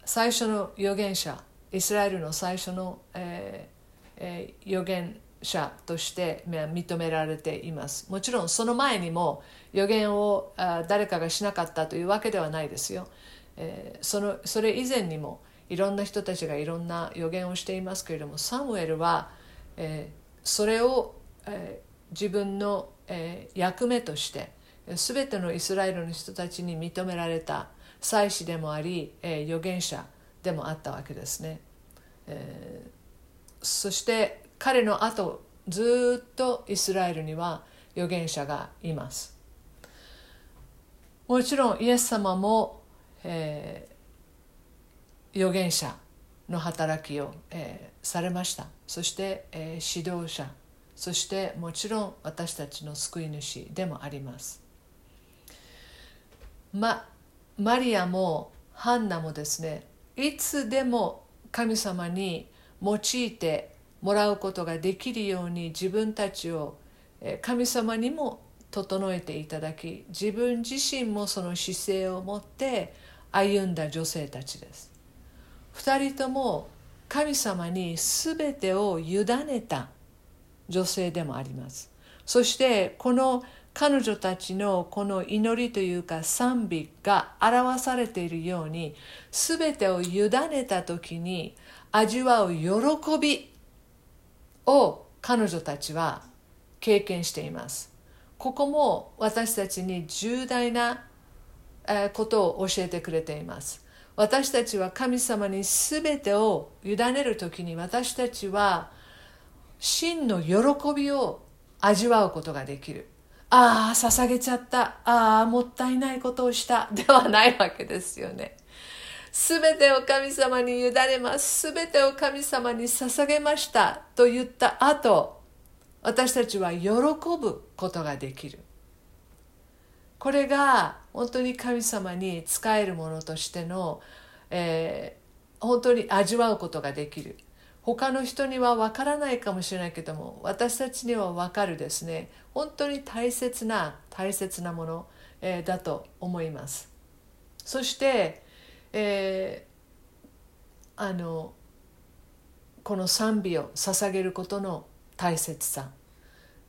最初の預言者イスラエルの最初の、えーえー、預言者として認められています。もちろんその前にも予言を誰かがしなかったというわけではないですよ、えー、そのそれ以前にもいろんな人たちがいろんな予言をしていますけれどもサムエルは、えー、それを、えー、自分の、えー、役目として全てのイスラエルの人たちに認められた。祭司でもあり、えー、預言者でもあったわけですね、えー、そして彼の後ずっとイスラエルには預言者がいます。もちろんイエス様も、えー、預言者の働きを、えー、されました。そして、えー、指導者。そしてもちろん私たちの救い主でもあります。まマリアもハンナもですねいつでも神様に用いてもらうことができるように自分たちを神様にも整えていただき自分自身もその姿勢を持って歩んだ女性たちです。2人とも神様に全てを委ねた女性でもあります。そしてこの彼女たちのこの祈りというか賛美が表されているように全てを委ねた時に味わう喜びを彼女たちは経験しています。ここも私たちに重大なことを教えてくれています。私たちは神様に全てを委ねる時に私たちは真の喜びを味わうことができる。ああ捧げちゃったああもったいないことをしたではないわけですよねすべてを神様に委ねます。すべてを神様に捧げましたと言った後、私たちは喜ぶことができる。これが本当に神様に仕えるものとしての、えー、本当に味わうことができる。他の人には分からないかもしれないけども私たちには分かるですね。本当に大切な大切なもの、えー、だと思います。そしてえー、あのこの賛美を捧げることの大切さ。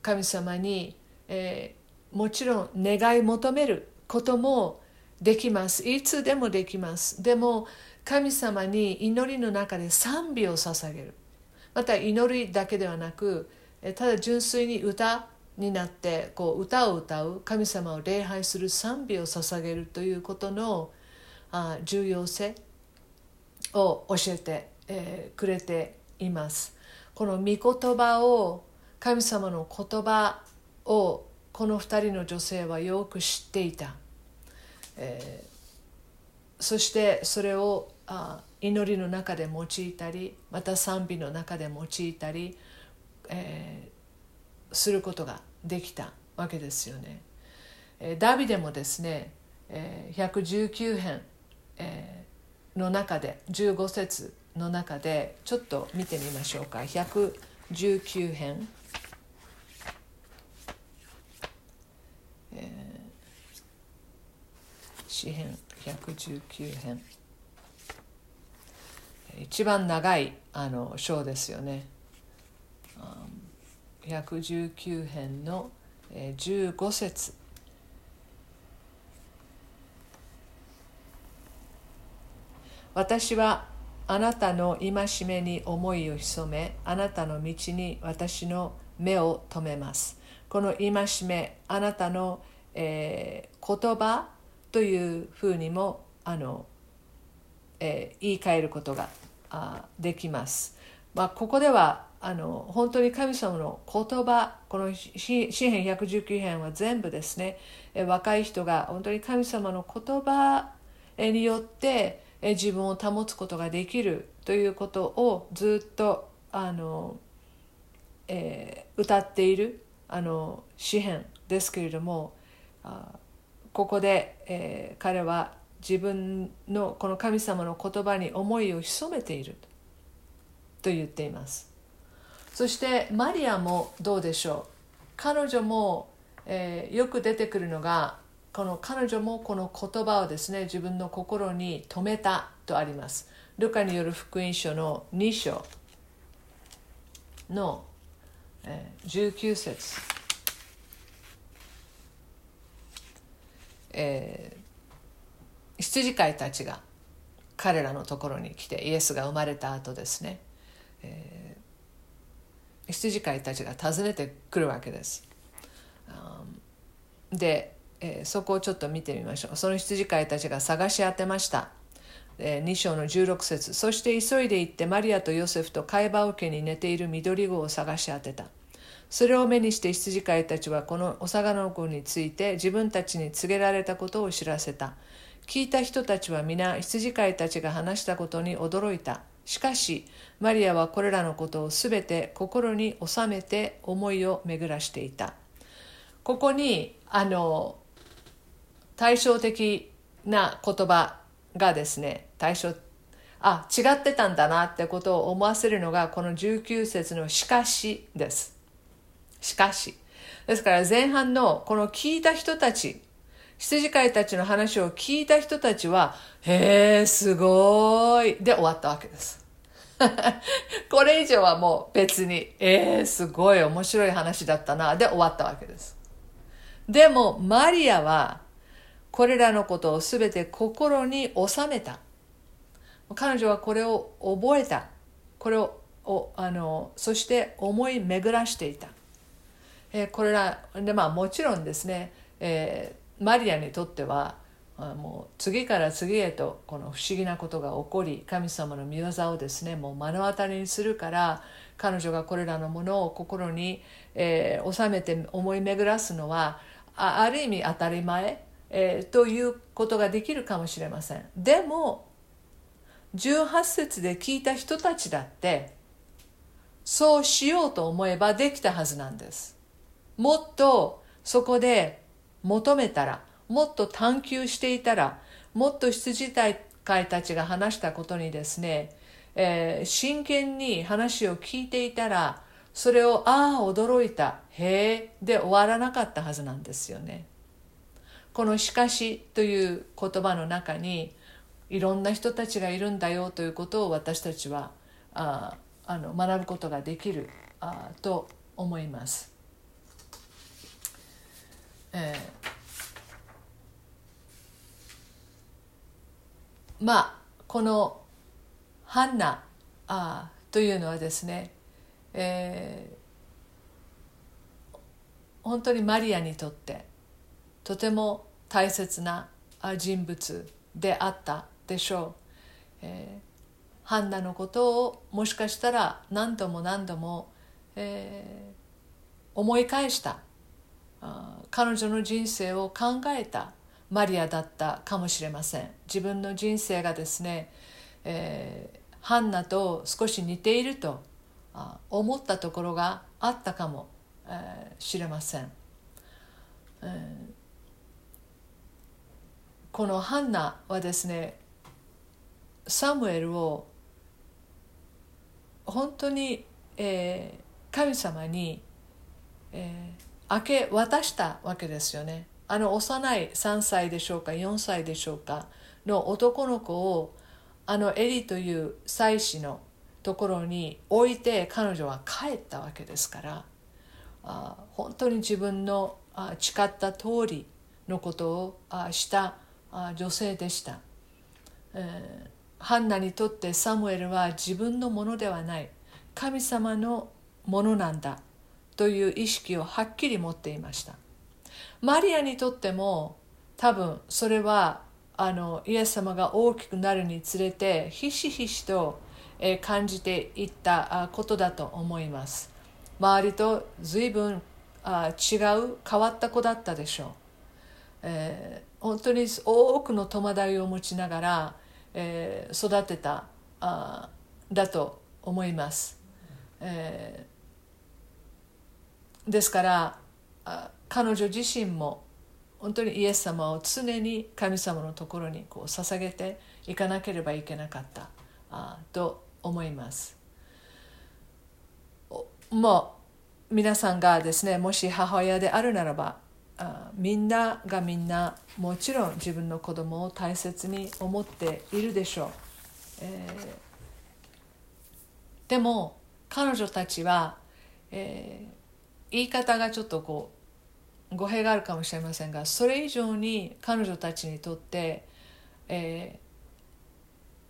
神様に、えー、もちろん願い求めることもできます。いつでもできます。でも神様に祈りの中で賛美を捧げる。また祈りだけではなくただ純粋に歌になってこう歌を歌う神様を礼拝する賛美を捧げるということのあ重要性を教えて、えー、くれています。この御言葉を神様の言葉をこの2人の女性はよく知っていた、えー、そしてそれをあ祈りの中で用いたりまた賛美の中で用いたり、えー、することができたわけですよね。え、ダビデもですね、えー、119編え、の中で15節の中でちょっと見てみましょうか。119編、え、詩編119編。一番長いあの章ですよね。119編の15節。私はあなたの戒めに思いを潜めあなたの道に私の目を留めます。この戒めあなたの、えー、言葉というふうにもあの、えー、言い換えることがあできます。まあ、ここではあの本当に神様の言葉この詩編119編は全部ですね若い人が本当に神様の言葉によって自分を保つことができるということをずっとあの、えー、歌っているあの詩篇ですけれどもあここで、えー、彼は自分のこの神様の言葉に思いを潜めている。と言っています。そしてマリアもどうでしょう。彼女も、えー、よく出てくるのがこの彼女もこの言葉をですね自分の心に留めたとあります。ルカによる福音書の2章の、えー、19節。えー、羊飼いたちが彼らのところに来てイエスが生まれた後ですね、えー、羊飼いたちが訪ねてくるわけです。でえー、そこをちょっと見てみましょう。その羊飼いたちが探し当てました、えー、2章の16節。そして急いで行ってマリアとヨセフと貝羽桶に寝ている緑子を探し当てた。それを目にして羊飼いたちはこのお魚の子について自分たちに告げられたことを知らせた。聞いた人たちは皆羊飼いたちが話したことに驚いた。しかしマリアはこれらのことをすべて心に収めて思いを巡らしていた。ここにあの対照的な言葉がですね対照あ違ってたんだなってことを思わせるのがこの19節の「しかし」です。しかし。ですから前半のこの聞いた人たち羊飼いたちの話を聞いた人たちは「へえすごい」で終わったわけです。これ以上はもう別に「えー、すごい面白い話だったな」で終わったわけです。でもマリアはこれらのことをすべて心に収めた。彼女はこれを覚えた。これをあのそして思い巡らしていた、えー、これらでまあもちろんですね、えー、マリアにとってはもう次から次へとこの不思議なことが起こり神様の御業をですねもう目の当たりにするから彼女がこれらのものを心に、えー、収めて思い巡らすのはあある意味当たり前えー、ということができるかもしれません。でも18節で聞いた人たちだってそうしようと思えばできたはずなんです。もっとそこで求めたらもっと探求していたらもっと羊飼いたちが話したことにですね、えー、真剣に話を聞いていたらそれをああ驚いたへえで終わらなかったはずなんですよね。この「しかし」という言葉の中にいろんな人たちがいるんだよということを私たちはああの学ぶことができるあと思います。えー、まあこのハンナあというのはですね、えー、本当にマリアにとってとても大切な人物であったでしょう、えー、ハンナのことをもしかしたら何度も何度も、えー、思い返した彼女の人生を考えたマリアだったかもしれません。自分の人生がですね、えー、ハンナと少し似ていると思ったところがあったかもしれません、えーこのハンナはですねサムエルを本当に、えー、神様に、えー、明け渡したわけですよね。あの幼い3歳でしょうか4歳でしょうかの男の子をあのエリという妻子のところに置いて彼女は帰ったわけですからあ本当に自分のあ誓った通りのことをあした女性でした、えー、ハンナにとってサムエルは自分のものではない。神様のものなんだ。という意識をはっきり持っていました。マリアにとっても多分それはあのイエス様が大きくなるにつれてひしひしと、感じていったことだと思います。周りと随分あ違う変わった子だったでしょう、えー、本当に多くの戸惑いを持ちながら、えー、育てたあだと思います、えー、ですから彼女自身も本当にイエス様を常に神様のところにこう捧げていかなければいけなかったあと思います。もう皆さんがですねもし母親であるならばあみんながみんなもちろん自分の子供を大切に思っているでしょう、えー、でも彼女たちは、えー、言い方がちょっとこう語弊があるかもしれませんがそれ以上に彼女たちにとって、え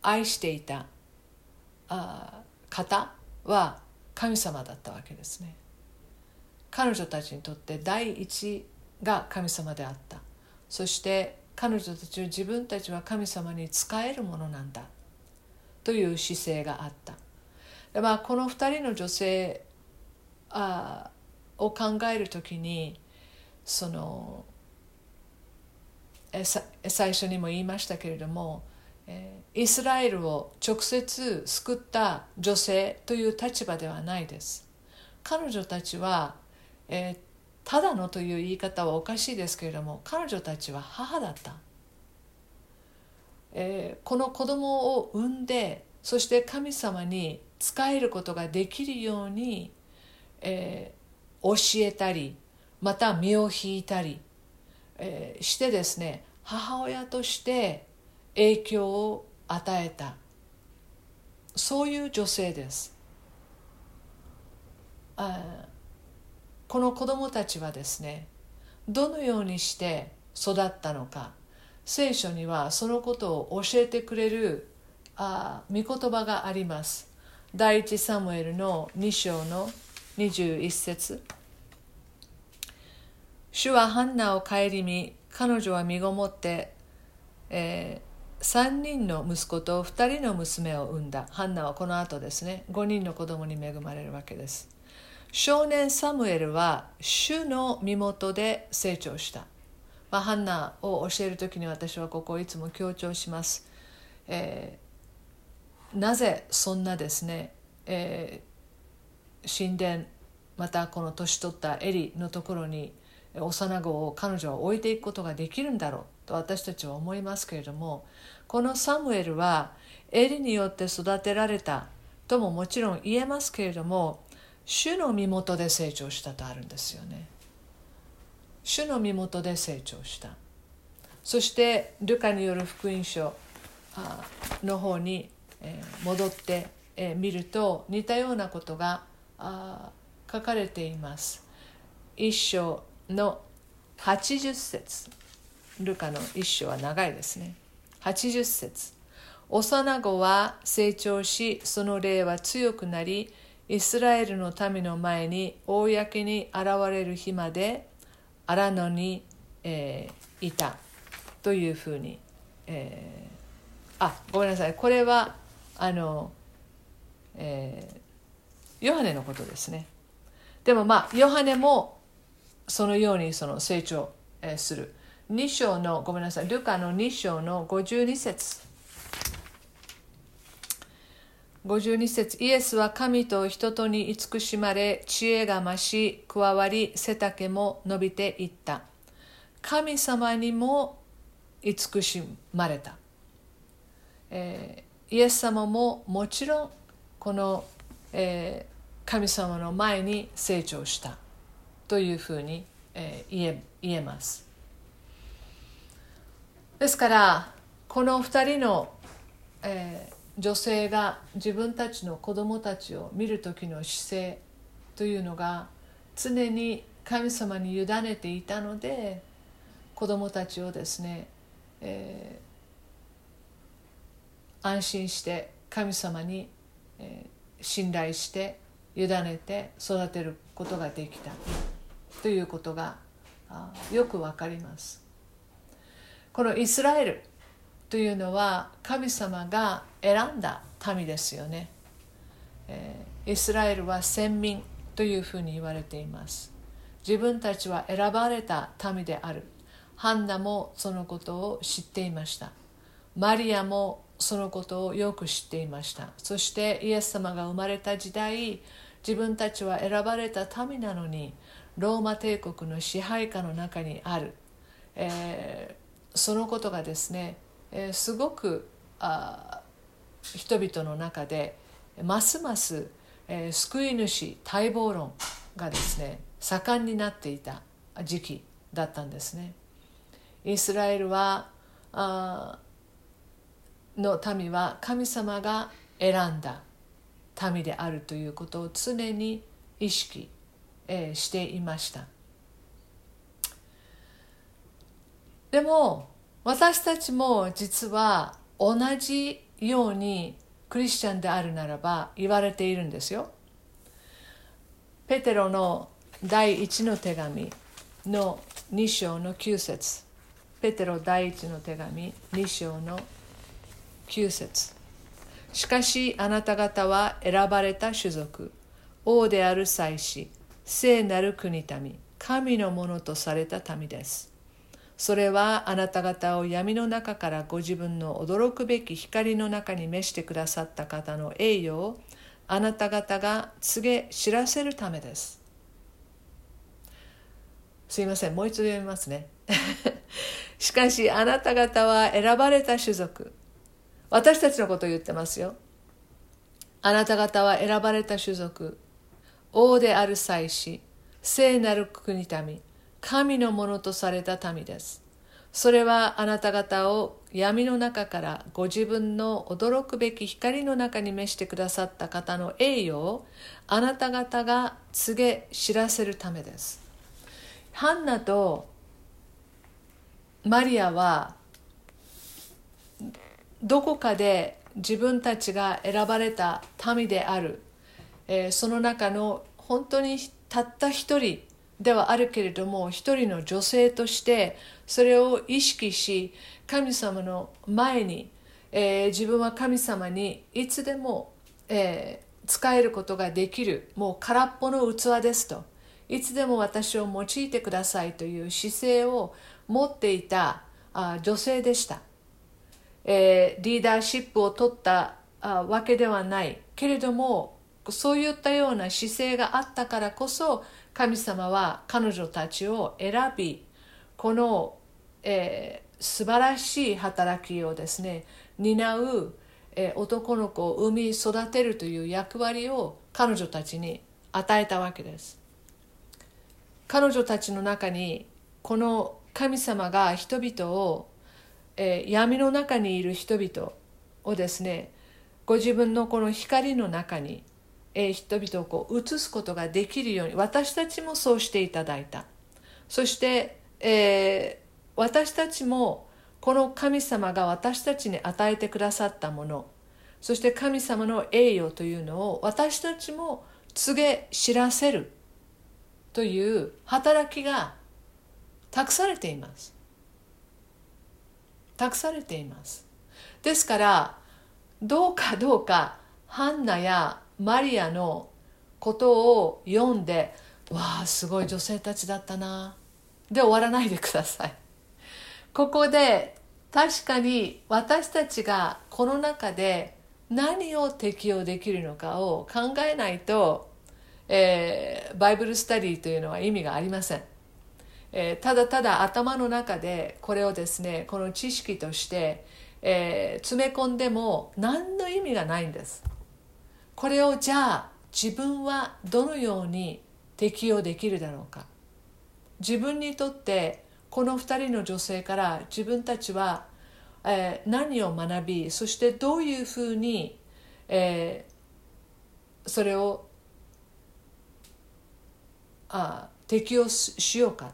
ー、愛していたあ方は神様だったわけですね。彼女たちにとって第一が神様であった。そして彼女たちは自分たちは神様に仕えるものなんだ。という姿勢があった。で、まあ、この2人の女性あを考える時にその最初にも言いましたけれどもイスラエルを直接救った女性という立場ではないです。彼女たちは、えー、ただのという言い方はおかしいですけれども彼女たちは母だった、えー、この子供を産んでそして神様に仕えることができるように、えー、教えたりまた身を引いたり、えー、してですね母親として影響を与えた。そういう女性です。あこの子供たちはですねどのようにして育ったのか。聖書にはそのことを教えてくれるあ御言葉があります。第一サムエルの2章の21節。主はハンナを顧み彼女は身ごもって、えー、3人の息子と2人の娘を産んだ。ハンナはこの後ですね。5人の子供に恵まれるわけです。少年サムエルは主の身元で成長した、まあ、ハンナを教える時に私はここをいつも強調します、えー、なぜそんなですね、え、神殿またこの年取ったエリのところに幼子を彼女は置いていくことができるんだろうと私たちは思いますけれどもこのサムエルはエリによって育てられたとももちろん言えますけれども主の身元で成長したとあるんですよね。主の身元で成長した。そしてルカによる福音書の方に戻って見ると似たようなことがあ書かれています。一章の80節。ルカの一章は長いですね。80節。幼子は成長しその霊は強くなりイスラエルの民の前に公に現れる日まで荒野に、えー、いたというふうに、えー、あごめんなさい。これはあの、えー、ヨハネのことですね。でもまあヨハネもそのようにその成長する。2章のごめんなさいルカの2章の52節。52節。イエスは神と人とに慈しまれ知恵が増し加わり背丈も伸びていった。神様にも慈しまれた、えー、イエス様ももちろんこの、えー、神様の前に成長したというふうに、えー、言え言えます。ですからこの2人の、えー、女性が自分たちの子供たちを見る時の姿勢というのが常に神様に委ねていたので子供たちをですね、えー、安心して神様に、えー、信頼して委ねて育てることができた。ということがよくわかります。このイスラエルというのは神様が選んだ民ですよね、えー、イスラエルは先民というふうに言われています。自分たちは選ばれた民である。ハンナもそのことを知っていました。マリアもそのことをよく知っていましたそしてイエス様が生まれた時代自分たちは選ばれた民なのにローマ帝国の支配下の中にある、えー、そのことがですね、えー、すごくあ人々の中でますます、えー、救い主待望論がですね盛んになっていた時期だったんですね。イスラエルはあの民は神様が選んだ民であるということを常に意識、え、していました。でも私たちも実は同じようにクリスチャンであるならば言われているんですよ。ペテロの第一の手紙の2章の9節。ペテロ第一の手紙2章の9節9節。しかしあなた方は選ばれた種族王である祭司聖なる国民神のものとされた民です。それはあなた方を闇の中からご自分の驚くべき光の中に召してくださった方の栄誉をあなた方が告げ知らせるためです。すいませんもう一度読みますね。しかしあなた方は選ばれた種族私たちのことを言ってますよ。あなた方は選ばれた種族、王である祭司、聖なる国民、神のものとされた民です。それはあなた方を闇の中からご自分の驚くべき光の中に召してくださった方の栄誉をあなた方が告げ知らせるためです。ハンナとマリアはどこかで自分たちが選ばれた民である、えー、その中の本当にたった一人ではあるけれども一人の女性としてそれを意識し神様の前に、えー、自分は神様にいつでも、えー、使えることができる。もう空っぽの器ですと。いつでも私を用いてくださいという姿勢を持っていたあ女性でした。えー、リーダーシップを取ったあわけではない。けれどもそういったような姿勢があったからこそ神様は彼女たちを選びこの、えー、素晴らしい働きをですね担う、えー、男の子を産み育てるという役割を彼女たちに与えたわけです。彼女たちの中にこの神様が人々をえー、闇の中にいる人々をですねご自分のこの光の中に、えー、人々をこう映すことができるように私たちもそうしていただいた。そして、えー、私たちもこの神様が私たちに与えてくださったものそして神様の栄誉というのを私たちも告げ知らせるという働きが託されています。託されています。ですからどうかどうかハンナやマリアのことを読んでわあすごい女性たちだったな。で終わらないでください。ここで確かに私たちがこの中で何を適用できるのかを考えないと、えー、バイブルスタディというのは意味がありません。えー、ただただ頭の中でこれをですねこの知識として、えー、詰め込んでも何の意味がないんです。これをじゃあ自分はどのように適用できるだろうか。自分にとってこの2人の女性から自分たちは、えー、何を学びそしてどういうふうに、えー、それをあ適用しようか。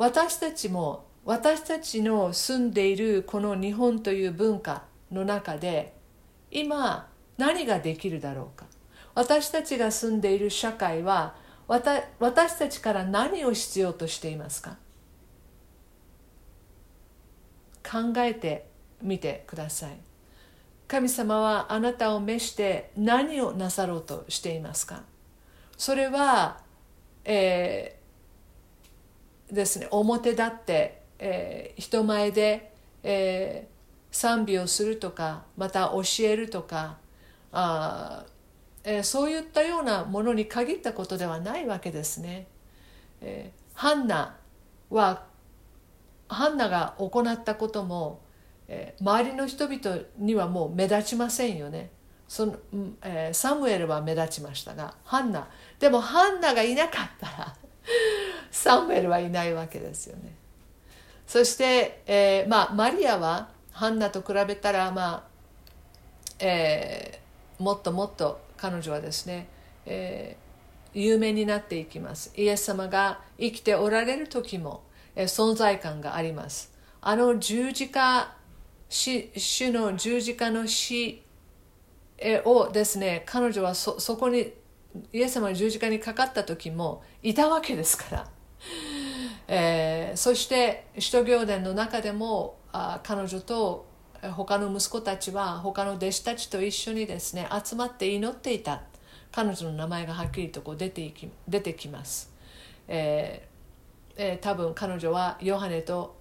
私たちも私たちの住んでいるこの日本という文化の中で今何ができるだろうか。私たちが住んでいる社会は私たちから何を必要としていますか。考えてみてください。神様はあなたを召して何をなさろうとしていますか。それは、えー、ですね表立って、えー、人前で、えー、賛美をするとかまた教えるとかあ、えー、そういったようなものに限ったことではないわけですね。えー、ハンナはハンナが行ったことも、えー、周りの人々にはもう目立ちませんよね。そのえー、サムエルは目立ちましたがハンナでもハンナがいなかったらサムエルはいないわけですよね。そして、えーまあ、マリアはハンナと比べたら、まあえー、もっともっと彼女はですね、えー、有名になっていきます。イエス様が生きておられる時も、えー、存在感があります。あの十字架主の十字架の死をですね彼女はそそこにイエス様の十字架にかかった時もいたわけですから、えー、そして使徒行伝の中でもあ彼女と他の息子たちは他の弟子たちと一緒にですね集まって祈っていた。彼女の名前がはっきりとこう出ていき出てきます、えーえー、多分彼女はヨハネと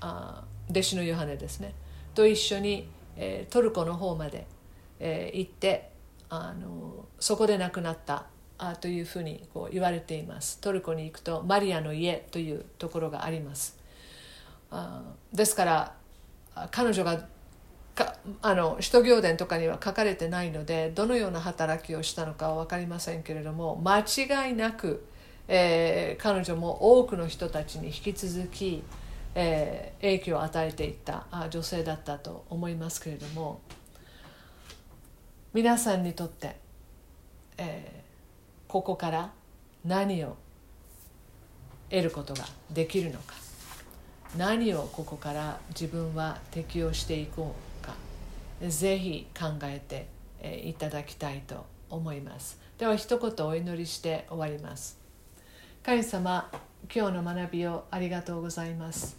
あ弟子のヨハネですね。と一緒に、えー、トルコの方まで、えー、行ってあのそこで亡くなった。あというふうにこう言われています。トルコに行くとマリアの家というところがあります。あですから彼女がかあの使徒行伝とかには書かれてないのでどのような働きをしたのかは分かりませんけれども間違いなく、えー、彼女も多くの人たちに引き続き、えー、影響を与えていった女性だったと思いますけれども皆さんにとって、えー、ここから何を得ることができるのか。何をここから自分は適用していこうか。ぜひ考えていただきたいと思います。では一言お祈りして終わります。神様今日の学びをありがとうございます、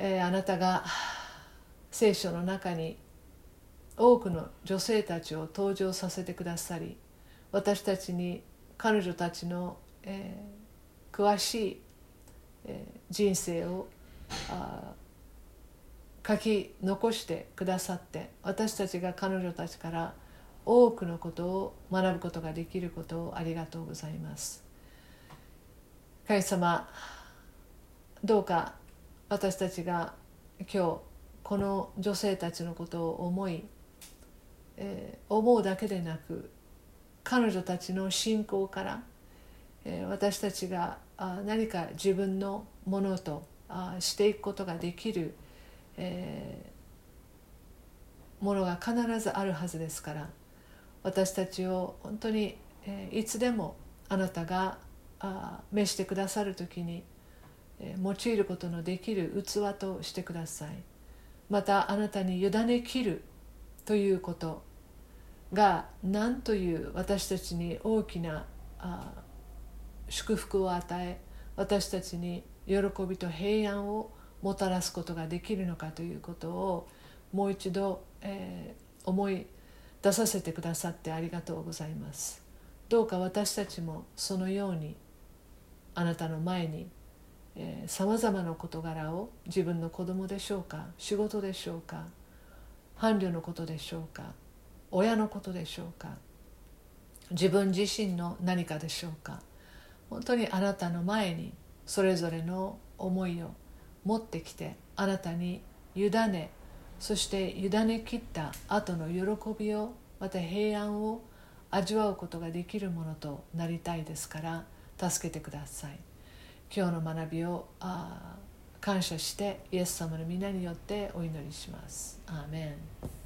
えー、あなたが聖書の中に多くの女性たちを登場させてくださり私たちに彼女たちの、えー、詳しい、えー、人生をあ書き残してくださって私たちが彼女たちから多くのことを学ぶことができることをありがとうございます。神様どうか私たちが今日この女性たちのことを思い、えー、思うだけでなく彼女たちの信仰から、え、私たちがあ何か自分のものとあしていくことができるえ、ものが必ずあるはずですから私たちを本当に、え、いつでもあなたがあ召してくださる時に、用いることのできる器としてください。またあなたに委ねきるということが何という私たちに大きなあ祝福を与え私たちに喜びと平安をもたらすことができるのかということをもう一度、えー、思い出させてくださってありがとうございます。どうか私たちもそのようにあなたの前にさまざまな事柄を自分の子供でしょうか仕事でしょうか伴侶のことでしょうか親のことでしょうか？自分自身の何かでしょうか？本当にあなたの前にそれぞれの思いを持ってきてあなたに委ねそして委ね切った後の喜びをまた平安を味わうことができるものとなりたいですから助けてください。今日の学びをあ感謝してイエス様の皆によってお祈りします。アーメン。